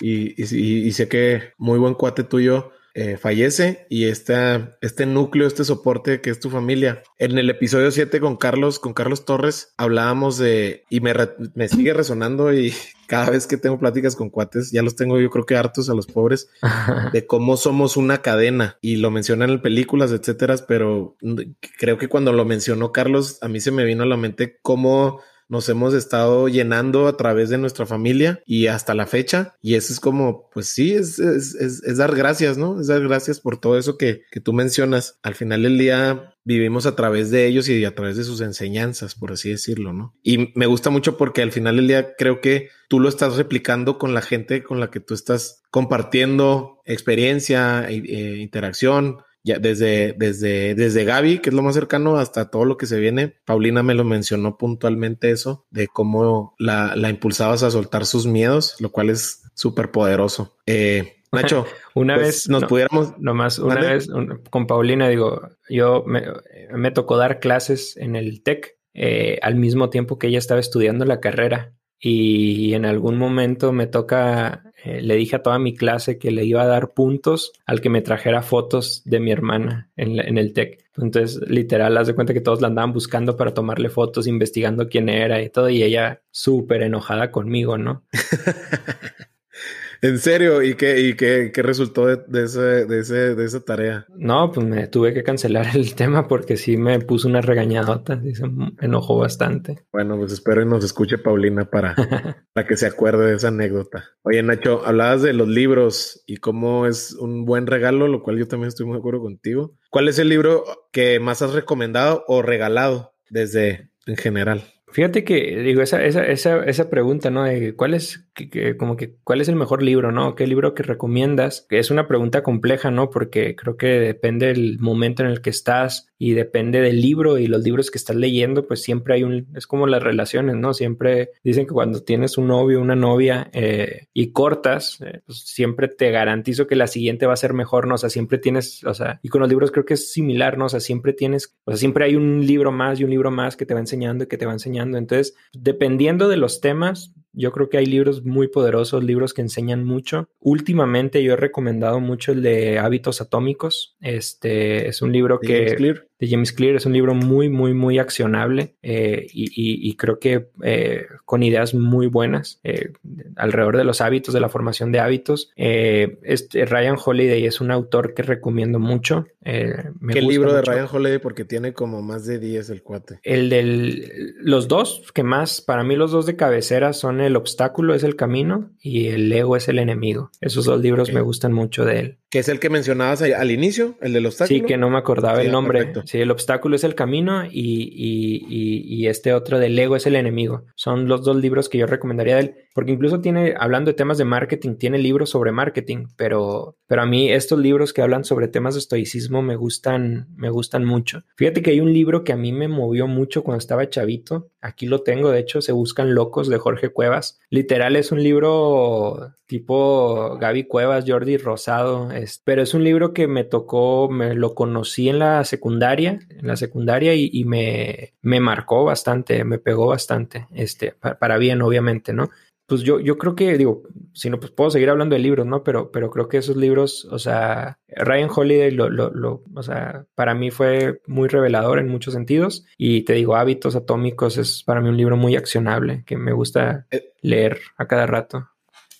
y, y, sé que muy buen cuate tuyo eh, fallece y este, este núcleo, este soporte que es tu familia. En el episodio 7 con Carlos, con Carlos Torres, hablábamos de, y me, me sigue resonando y <laughs> cada vez que tengo pláticas con cuates, ya los tengo yo creo que hartos a los pobres, <laughs> de cómo somos una cadena y lo mencionan en películas, etcétera, pero creo que cuando lo mencionó Carlos, a mí se me vino a la mente cómo nos hemos estado llenando a través de nuestra familia y hasta la fecha. Y eso es como, pues sí, es, es, dar gracias, ¿no? Es dar gracias por todo eso que, que tú mencionas. Al final del día vivimos a través de ellos y a través de sus enseñanzas, por así decirlo, ¿no? Y me gusta mucho porque al final del día creo que tú lo estás replicando con la gente con la que tú estás compartiendo experiencia, e, interacción, ya desde, desde, desde Gaby, que es lo más cercano, hasta todo lo que se viene. Paulina me lo mencionó puntualmente eso, de cómo la, la impulsabas a soltar sus miedos, lo cual es súper poderoso. Eh, Nacho, <laughs> una pues, vez nos pudiéramos. Nomás, una vez con Paulina, digo, yo me, me, tocó dar clases en el TEC eh, al mismo tiempo que ella estaba estudiando la carrera. Y en algún momento me toca eh, le dije a toda mi clase que le iba a dar puntos al que me trajera fotos de mi hermana en, en el TEC. Entonces, literal, haz de cuenta que todos la andaban buscando para tomarle fotos, investigando quién era y todo, y ella súper enojada conmigo, ¿no? <laughs> ¿En serio? ¿Y qué, y qué, qué resultó de, de, ese, de, ese, de esa tarea? No, pues me tuve que cancelar el <laughs> tema porque sí me puso una regañadota y se enojó bastante. Bueno, pues espero y nos escuche Paulina para, <laughs> para que se acuerde de esa anécdota. Oye, Nacho, hablabas de los libros y cómo es un buen regalo, lo cual yo también estoy muy de acuerdo contigo. ¿Cuál es el libro que más has recomendado o regalado desde en general? Fíjate que, digo, esa, esa, esa, esa pregunta, ¿no? De cuál es, que, como que, cuál es el mejor libro, ¿no? ¿Qué libro que recomiendas? Que es una pregunta compleja, ¿no? Porque creo que depende del momento en el que estás y depende del libro y los libros que estás leyendo, pues siempre hay un, es como las relaciones, ¿no? Siempre dicen que cuando tienes un novio, una novia eh, y cortas, eh, pues siempre te garantizo que la siguiente va a ser mejor, ¿no? O sea, siempre tienes, o sea, y con los libros creo que es similar, ¿no? O sea, siempre tienes, o sea, siempre hay un libro más y un libro más que te va enseñando y que te va enseñando entonces, dependiendo de los temas, yo creo que hay libros muy poderosos, libros que enseñan mucho. Últimamente yo he recomendado mucho el de Hábitos Atómicos. Este es un libro que... de James Clear. Es un libro muy, muy, muy accionable eh, y, creo que eh, con ideas muy buenas eh, alrededor de los hábitos, de la formación de hábitos. este Ryan Holiday es un autor que recomiendo mucho. ¿Qué libro de Ryan Holiday? Porque tiene como más de 10 el cuate. El del... Los dos que más, para mí los dos de cabecera son El obstáculo es el camino y El ego es el enemigo. Esos dos libros me gustan mucho de él. Que es el que mencionabas al inicio, el del obstáculo. Sí, que no me acordaba el nombre. Sí, el obstáculo es el camino y, este otro del ego es el enemigo. Son los dos libros que yo recomendaría de él, porque incluso tiene, hablando de temas de marketing, tiene libros sobre marketing, pero, pero a mí estos libros que hablan sobre temas de estoicismo me gustan, me gustan mucho. Fíjate que hay un libro que a mí me movió mucho cuando estaba chavito. Aquí lo tengo, de hecho, Se Buscan Locos de Jorge Cuevas. Literal es un libro tipo Gaby Cuevas, Jordi Rosado, pero es un libro que me tocó, me lo conocí en la secundaria, en la secundaria y, me, me, marcó bastante, me pegó bastante, este, para, bien, obviamente, ¿no? Pues yo, yo creo que, digo, si no, pues puedo seguir hablando de libros, ¿no? Pero, pero creo que esos libros, o sea, Ryan Holiday, lo, lo, lo, o sea, para mí fue muy revelador en muchos sentidos. Y te digo, Hábitos Atómicos es para mí un libro muy accionable que me gusta eh, leer a cada rato.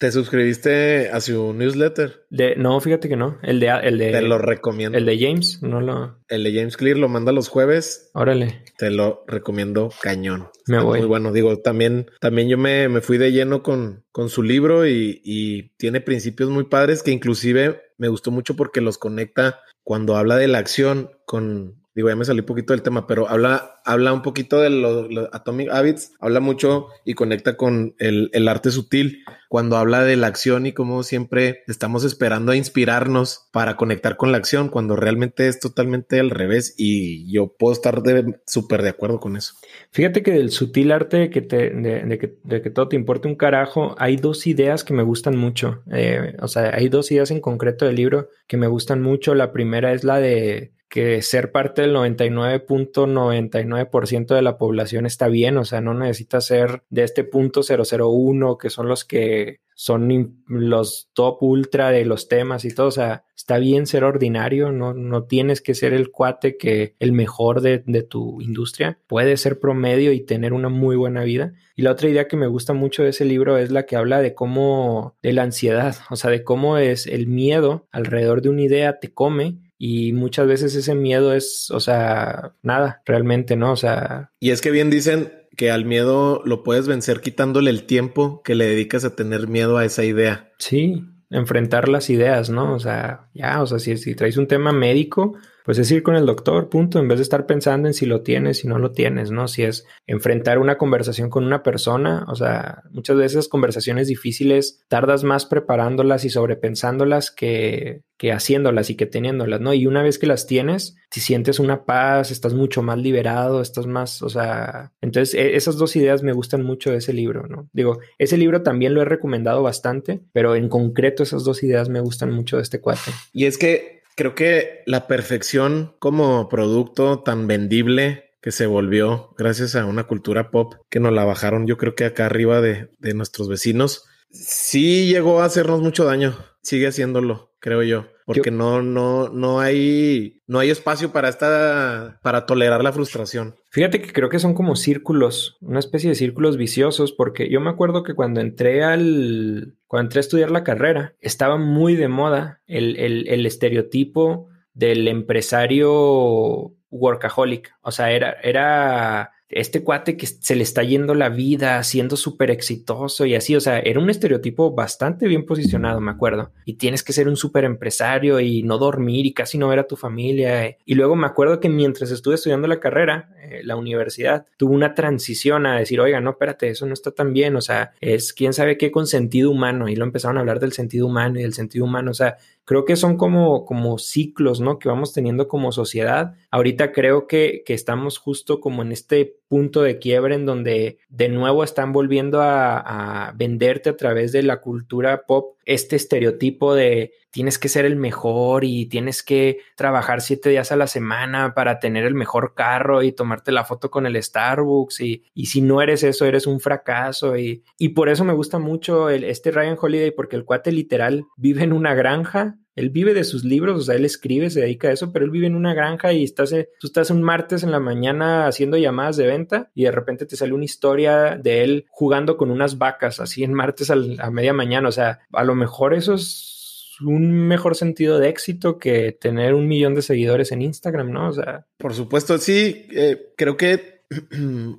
¿Te suscribiste a su newsletter? De, no, fíjate que no. El de, el de. Te lo recomiendo. El de James, no lo. El de James Clear lo manda los jueves. Órale. Te lo recomiendo cañón. Me voy. Muy bueno. Digo, también, también yo me, me fui de lleno con, con su libro y, y tiene principios muy padres que inclusive me gustó mucho porque los conecta cuando habla de la acción con, digo, ya me salí un poquito del tema, pero habla, habla un poquito de los, Atomic Habits, habla mucho y conecta con el, el, arte sutil cuando habla de la acción y cómo siempre estamos esperando a inspirarnos para conectar con la acción, cuando realmente es totalmente al revés y yo puedo estar súper de, acuerdo con eso. Fíjate que del sutil arte que te, de, que, de, que, todo te importe un carajo, hay dos ideas que me gustan mucho. Eh, o sea, hay dos ideas en concreto del libro que me gustan mucho. La primera es la de que ser parte del 99.99% de la población está bien, o sea, no necesita ser de este punto 001, que son los que son los top ultra de los temas y todo, o sea, está bien ser ordinario, no, no tienes que ser el cuate que el mejor de, de tu industria, puedes ser promedio y tener una muy buena vida. Y la otra idea que me gusta mucho de ese libro es la que habla de cómo, de la ansiedad, o sea, de cómo es el miedo alrededor de una idea te come y muchas veces ese miedo es, o sea, nada, realmente, ¿no? O sea... Y es que bien dicen que al miedo lo puedes vencer quitándole el tiempo que le dedicas a tener miedo a esa idea. Sí, enfrentar las ideas, ¿no? O sea, ya, o sea, si, si traes un tema médico, pues es ir con el doctor, punto, en vez de estar pensando en si lo tienes, si no lo tienes, ¿no? Si es enfrentar una conversación con una persona, o sea, muchas veces conversaciones difíciles tardas más preparándolas y sobrepensándolas que, que haciéndolas y que teniéndolas, ¿no? Y una vez que las tienes, si sientes una paz, estás mucho más liberado, estás más, o sea, entonces e, esas dos ideas me gustan mucho de ese libro, ¿no? Digo, ese libro también lo he recomendado bastante, pero en concreto esas dos ideas me gustan mucho de este cuate. Y es que Creo que la perfección como producto tan vendible que se volvió gracias a una cultura pop que nos la bajaron, yo creo que acá arriba de, de nuestros vecinos, sí llegó a hacernos mucho daño. Sigue haciéndolo, creo yo porque no, no, no hay, no hay espacio para esta, para tolerar la frustración. Fíjate que creo que son como círculos, una especie de círculos viciosos, porque yo me acuerdo que cuando entré al, cuando entré a estudiar la carrera, estaba muy de moda el, el, el estereotipo del empresario workaholic. O sea, era, era este cuate que se le está yendo la vida siendo súper exitoso y así, o sea, era un estereotipo bastante bien posicionado, me acuerdo. Y tienes que ser un súper empresario y no dormir y casi no ver a tu familia. Y luego me acuerdo que mientras estuve estudiando la carrera, eh, la universidad, tuvo una transición a decir, oiga, no, espérate, eso no está tan bien, o sea, es quién sabe qué con sentido humano. Y lo empezaron a hablar del sentido humano y del sentido humano, o sea, creo que son como, como ciclos, ¿no? Que vamos teniendo como sociedad. Ahorita creo que, que estamos justo como en este punto de quiebre en donde de nuevo están volviendo a, a venderte a través de la cultura pop este estereotipo de tienes que ser el mejor y tienes que trabajar siete días a la semana para tener el mejor carro y tomarte la foto con el Starbucks y, y si no eres eso eres un fracaso y, y por eso me gusta mucho el, este Ryan Holiday porque el cuate literal vive en una granja Él vive de sus libros, o sea, él escribe, se dedica a eso, pero él vive en una granja y estás, tú estás un martes en la mañana haciendo llamadas de venta y de repente te sale una historia de él jugando con unas vacas, así en martes a media mañana. O sea, a lo mejor eso es un mejor sentido de éxito que tener un millón de seguidores en Instagram, ¿no? O sea. Por supuesto, sí. Eh, creo que <clears throat>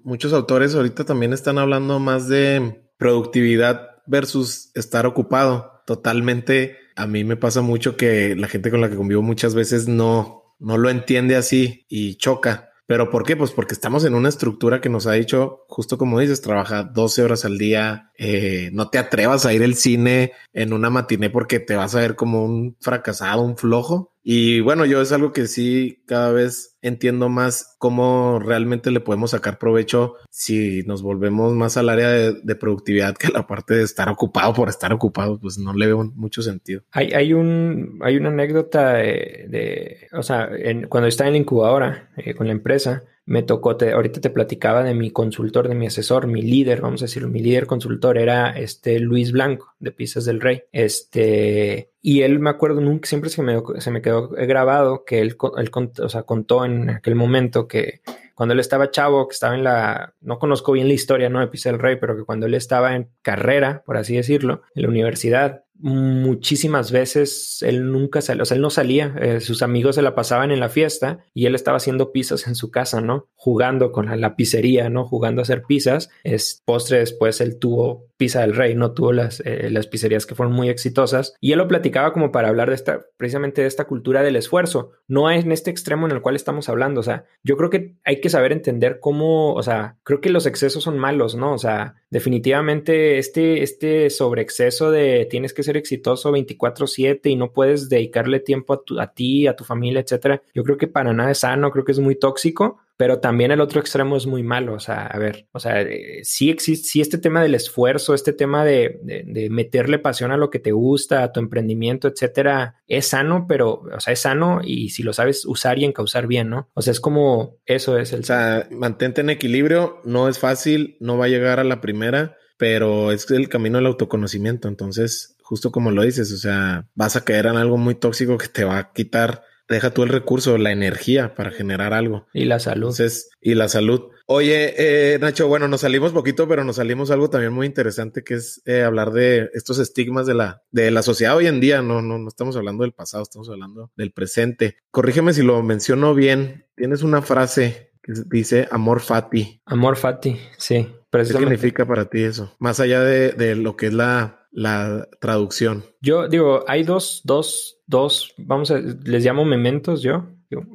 muchos autores ahorita también están hablando más de productividad versus estar ocupado. Totalmente. A mí me pasa mucho que la gente con la que convivo muchas veces no, no lo entiende así y choca. ¿Pero por qué? Pues porque estamos en una estructura que nos ha dicho, justo como dices, trabaja 12 horas al día, eh, no te atrevas a ir al cine en una matiné porque te vas a ver como un fracasado, un flojo. Y bueno, yo es algo que sí cada vez entiendo más cómo realmente le podemos sacar provecho si nos volvemos más al área de, productividad que la parte de estar ocupado por estar ocupado, pues no le veo mucho sentido. Hay, hay, un, hay una anécdota de, o sea, cuando estaba en la incubadora eh, con la empresa, me tocó, te, ahorita te platicaba de mi consultor, de mi asesor, mi líder, vamos a decirlo, mi líder consultor era este Luis Blanco de Pizzas del Rey. Este, y él me acuerdo nunca, siempre se me, se me quedó grabado que él, él o sea, contó en aquel momento que cuando él estaba chavo, que estaba en la, no conozco bien la historia, ¿no? De Pizza del Rey, pero que cuando él estaba en carrera, por así decirlo, en la universidad, muchísimas veces él nunca salió, o sea, él no salía, eh, sus amigos se la pasaban en la fiesta y él estaba haciendo pizzas en su casa, ¿no? Jugando con la, pizzería, ¿no? Jugando a hacer pizzas. Es postre después él tuvo Pizza del Rey, no tuvo las, eh, las pizzerías que fueron muy exitosas y él lo platicaba como para hablar de esta, precisamente de esta cultura del esfuerzo, no en este extremo en el cual estamos hablando, o sea, yo creo que hay que saber entender cómo, o sea, creo que los excesos son malos, ¿no? O sea, definitivamente este, este sobreexceso de tienes que ser exitoso 24/7 y no puedes dedicarle tiempo a, a ti, a tu familia, etcétera. Yo creo que para nada es sano, creo que es muy tóxico pero también el otro extremo es muy malo. O sea, a ver, o sea, eh, sí existe, sí este tema del esfuerzo, este tema de, de, meterle pasión a lo que te gusta, a tu emprendimiento, etcétera, es sano, pero, o sea, es sano y si lo sabes usar y encauzar bien, ¿no? O sea, es como eso es el. O sea, mantente en equilibrio, no es fácil, no va a llegar a la primera, pero es el camino del autoconocimiento. Entonces, justo como lo dices, o sea, vas a caer en algo muy tóxico que te va a quitar, deja tú el recurso, la energía para generar algo. Y la salud. Entonces, y la salud. Oye, eh, Nacho, bueno, nos salimos poquito, pero nos salimos algo también muy interesante que es eh, hablar de estos estigmas de la, de la sociedad hoy en día. No, no, no estamos hablando del pasado, estamos hablando del presente. Corrígeme si lo menciono bien. Tienes una frase que dice amor fati. Amor fati, sí. ¿Qué significa para ti eso? Más allá de, lo que es la, la, traducción. Yo digo, hay dos, dos, dos, vamos a, les llamo mementos yo,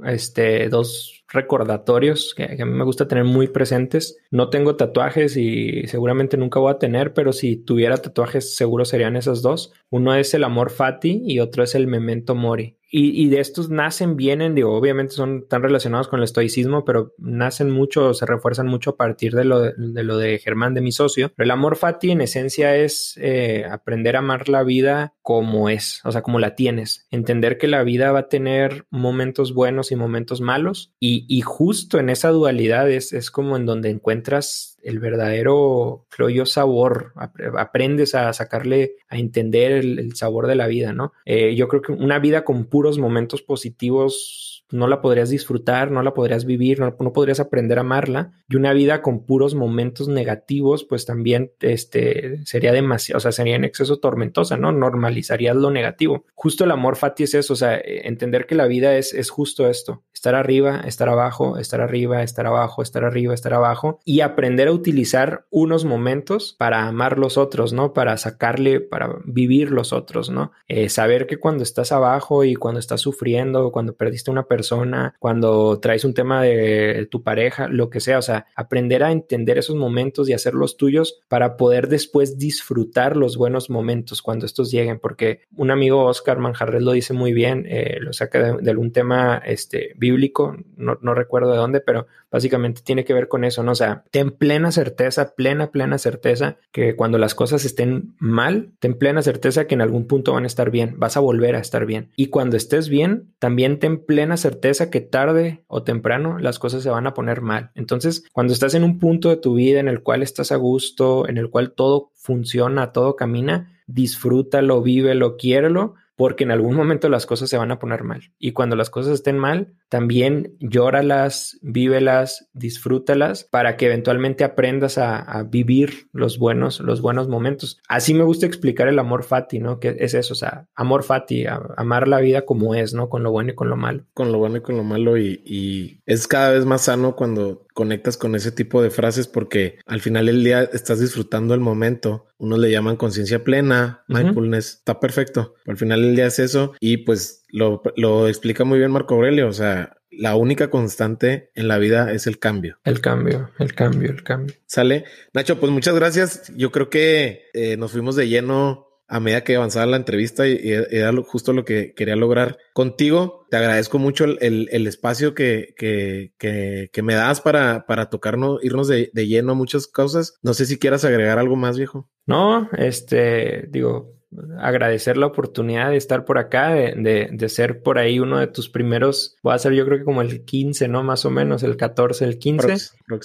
este, dos recordatorios que, a mí me gusta tener muy presentes. No tengo tatuajes y seguramente nunca voy a tener, pero si tuviera tatuajes seguro serían esos dos. Uno es el amor fati y otro es el memento mori. Y, de estos nacen, vienen, digo, obviamente son tan relacionados con el estoicismo, pero nacen mucho, se refuerzan mucho a partir de lo de, lo de Germán, de mi socio. Pero el amor fati en esencia es eh, aprender a amar la vida como es, o sea, como la tienes. Entender que la vida va a tener momentos buenos y momentos malos. Y, y justo en esa dualidad es, es como en donde encuentras el verdadero, creo yo, sabor, aprendes a sacarle, a entender el, sabor de la vida, ¿no? Eh, yo creo que una vida con puros momentos positivos no la podrías disfrutar, no la podrías vivir, no, podrías aprender a amarla. Y una vida con puros momentos negativos, pues también este, sería demasiado, o sea, sería en exceso tormentosa, ¿no? Normalizarías lo negativo. Justo el amor, Fati, es eso, o sea, entender que la vida es, es justo esto, estar arriba, estar abajo, estar arriba, estar abajo, estar arriba, estar abajo, y aprender a utilizar unos momentos para amar los otros, ¿no? Para sacarle, para vivir los otros, ¿no? Eh, saber que cuando estás abajo y cuando estás sufriendo, cuando perdiste una persona, persona, cuando traes un tema de tu pareja, lo que sea, o sea, aprender a entender esos momentos y hacerlos tuyos para poder después disfrutar los buenos momentos cuando estos lleguen, porque un amigo Oscar Manjarres lo dice muy bien, eh, lo saca de, algún tema este, bíblico, no, no recuerdo de dónde, pero básicamente tiene que ver con eso, ¿no? O sea, ten plena certeza, plena, plena certeza que cuando las cosas estén mal, ten plena certeza que en algún punto van a estar bien, vas a volver a estar bien. Y cuando estés bien, también ten plena certeza que tarde o temprano las cosas se van a poner mal. Entonces, cuando estás en un punto de tu vida en el cual estás a gusto, en el cual todo funciona, todo camina, disfrútalo, vívelo, quiérelo porque en algún momento las cosas se van a poner mal. Y cuando las cosas estén mal, también llóralas, vívelas, disfrútalas para que eventualmente aprendas a, vivir los buenos, los buenos momentos. Así me gusta explicar el amor fati, ¿no? Que es eso, o sea, amor fati, amar la vida como es, ¿no? Con lo bueno y con lo malo. Con lo bueno y con lo malo y, y es cada vez más sano cuando conectas con ese tipo de frases porque al final del día estás disfrutando el momento. Unos le llaman conciencia plena, mindfulness, está perfecto. al final del día es eso y pues lo, lo explica muy bien Marco Aurelio. O sea, la única constante en la vida es el cambio. El cambio, el cambio, el cambio. Sale. Nacho, pues muchas gracias. Yo creo que eh, nos fuimos de lleno a medida que avanzaba la entrevista y, era justo lo que quería lograr contigo. Te agradezco mucho el, espacio que, que, me das para, para tocarnos, irnos de, de, lleno a muchas cosas. No sé si quieras agregar algo más, viejo. No, este, digo, agradecer la oportunidad de estar por acá, de, de, ser por ahí uno de tus primeros, voy a ser yo creo que como el 15, ¿no? Más o menos, el 14, el 15.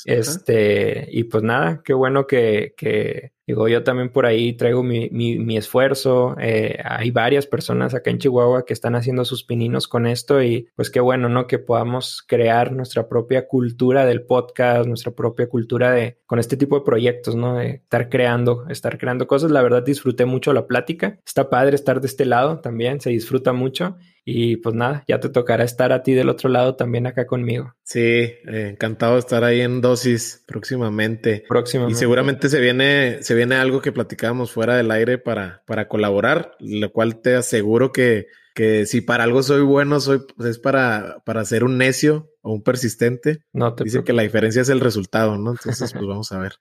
este, y pues nada, qué bueno que, que, Digo, yo también por ahí traigo mi, mi, esfuerzo. Eh, hay varias personas acá en Chihuahua que están haciendo sus pininos con esto y pues qué bueno, ¿no? Que podamos crear nuestra propia cultura del podcast, nuestra propia cultura de con este tipo de proyectos, ¿no? De estar creando, estar creando cosas. La verdad disfruté mucho la plática. Está padre estar de este lado también, se disfruta mucho. Y pues nada, ya te tocará estar a ti del otro lado también acá conmigo. Sí, eh, encantado de estar ahí en dosis próximamente. Próximamente. Y seguramente se viene, se viene algo que platicábamos fuera del aire para, para colaborar, lo cual te aseguro que, que si para algo soy bueno, soy, pues, es para, para ser un necio o un persistente. No te que la diferencia es el resultado, ¿no? <laughs> Entonces, pues vamos a ver.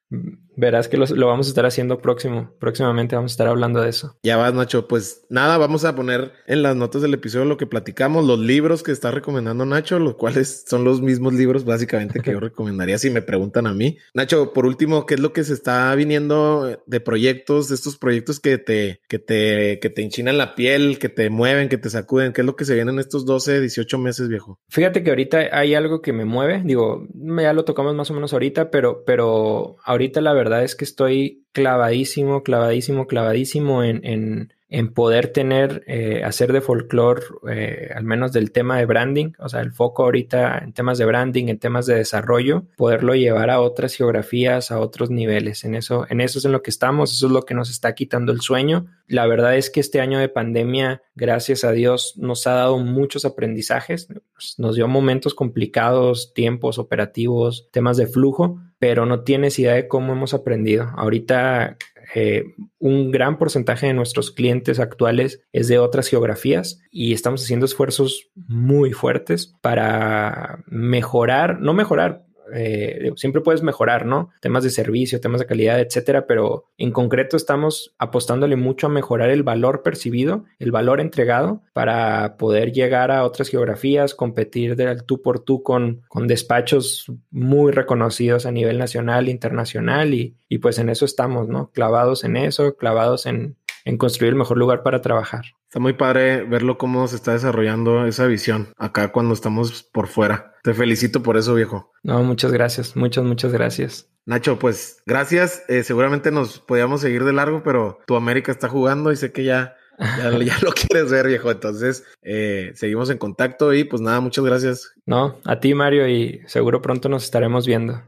Verás que lo, vamos a estar haciendo próximo. Próximamente vamos a estar hablando de eso. Ya vas, Nacho. Pues nada, vamos a poner en las notas del episodio lo que platicamos, los libros que está recomendando Nacho, los cuales son los mismos libros básicamente que yo <laughs> recomendaría si me preguntan a mí. Nacho, por último, ¿qué es lo que se está viniendo de proyectos, de estos proyectos que te, que te, que te enchinan la piel, que te mueven, que te sacuden? ¿Qué es lo que se viene en estos 12, 18 meses, viejo? Fíjate que ahorita hay algo que me mueve. Digo, ya lo tocamos más o menos ahorita, pero, pero ahorita la verdad es que estoy clavadísimo, clavadísimo, clavadísimo en, en, en poder tener, eh, hacer de folclore, eh, al menos del tema de branding, o sea, el foco ahorita en temas de branding, en temas de desarrollo, poderlo llevar a otras geografías, a otros niveles. En eso, en eso es en lo que estamos, eso es lo que nos está quitando el sueño. La verdad es que este año de pandemia, gracias a Dios, nos ha dado muchos aprendizajes, nos dio momentos complicados, tiempos operativos, temas de flujo, pero no tienes idea de cómo hemos aprendido. Ahorita eh, un gran porcentaje de nuestros clientes actuales es de otras geografías y estamos haciendo esfuerzos muy fuertes para mejorar, no mejorar, eh, siempre puedes mejorar, ¿no? Temas de servicio, temas de calidad, etcétera, pero en concreto estamos apostándole mucho a mejorar el valor percibido, el valor entregado para poder llegar a otras geografías, competir del tú por tú con, con despachos muy reconocidos a nivel nacional, internacional y, y pues en eso estamos, ¿no? Clavados en eso, clavados en, en construir el mejor lugar para trabajar. Está muy padre verlo cómo se está desarrollando esa visión acá cuando estamos por fuera. Te felicito por eso, viejo. No, muchas gracias, muchas, muchas gracias. Nacho, pues gracias. Eh, seguramente nos podíamos seguir de largo, pero tu América está jugando y sé que ya, ya, <laughs> lo quieres ver, viejo. Entonces, eh, seguimos en contacto y pues nada, muchas gracias. No, a ti, Mario, y seguro pronto nos estaremos viendo.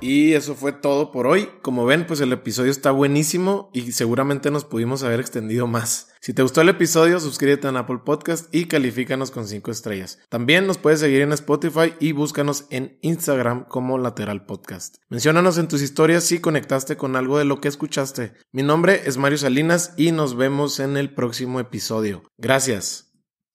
Y eso fue todo por hoy. Como ven, pues el episodio está buenísimo y seguramente nos pudimos haber extendido más. Si te gustó el episodio, suscríbete en Apple Podcast y califícanos con 5 estrellas. También nos puedes seguir en Spotify y búscanos en Instagram como Lateral Podcast. Menciónanos en tus historias si conectaste con algo de lo que escuchaste. Mi nombre es Mario Salinas y nos vemos en el próximo episodio. Gracias.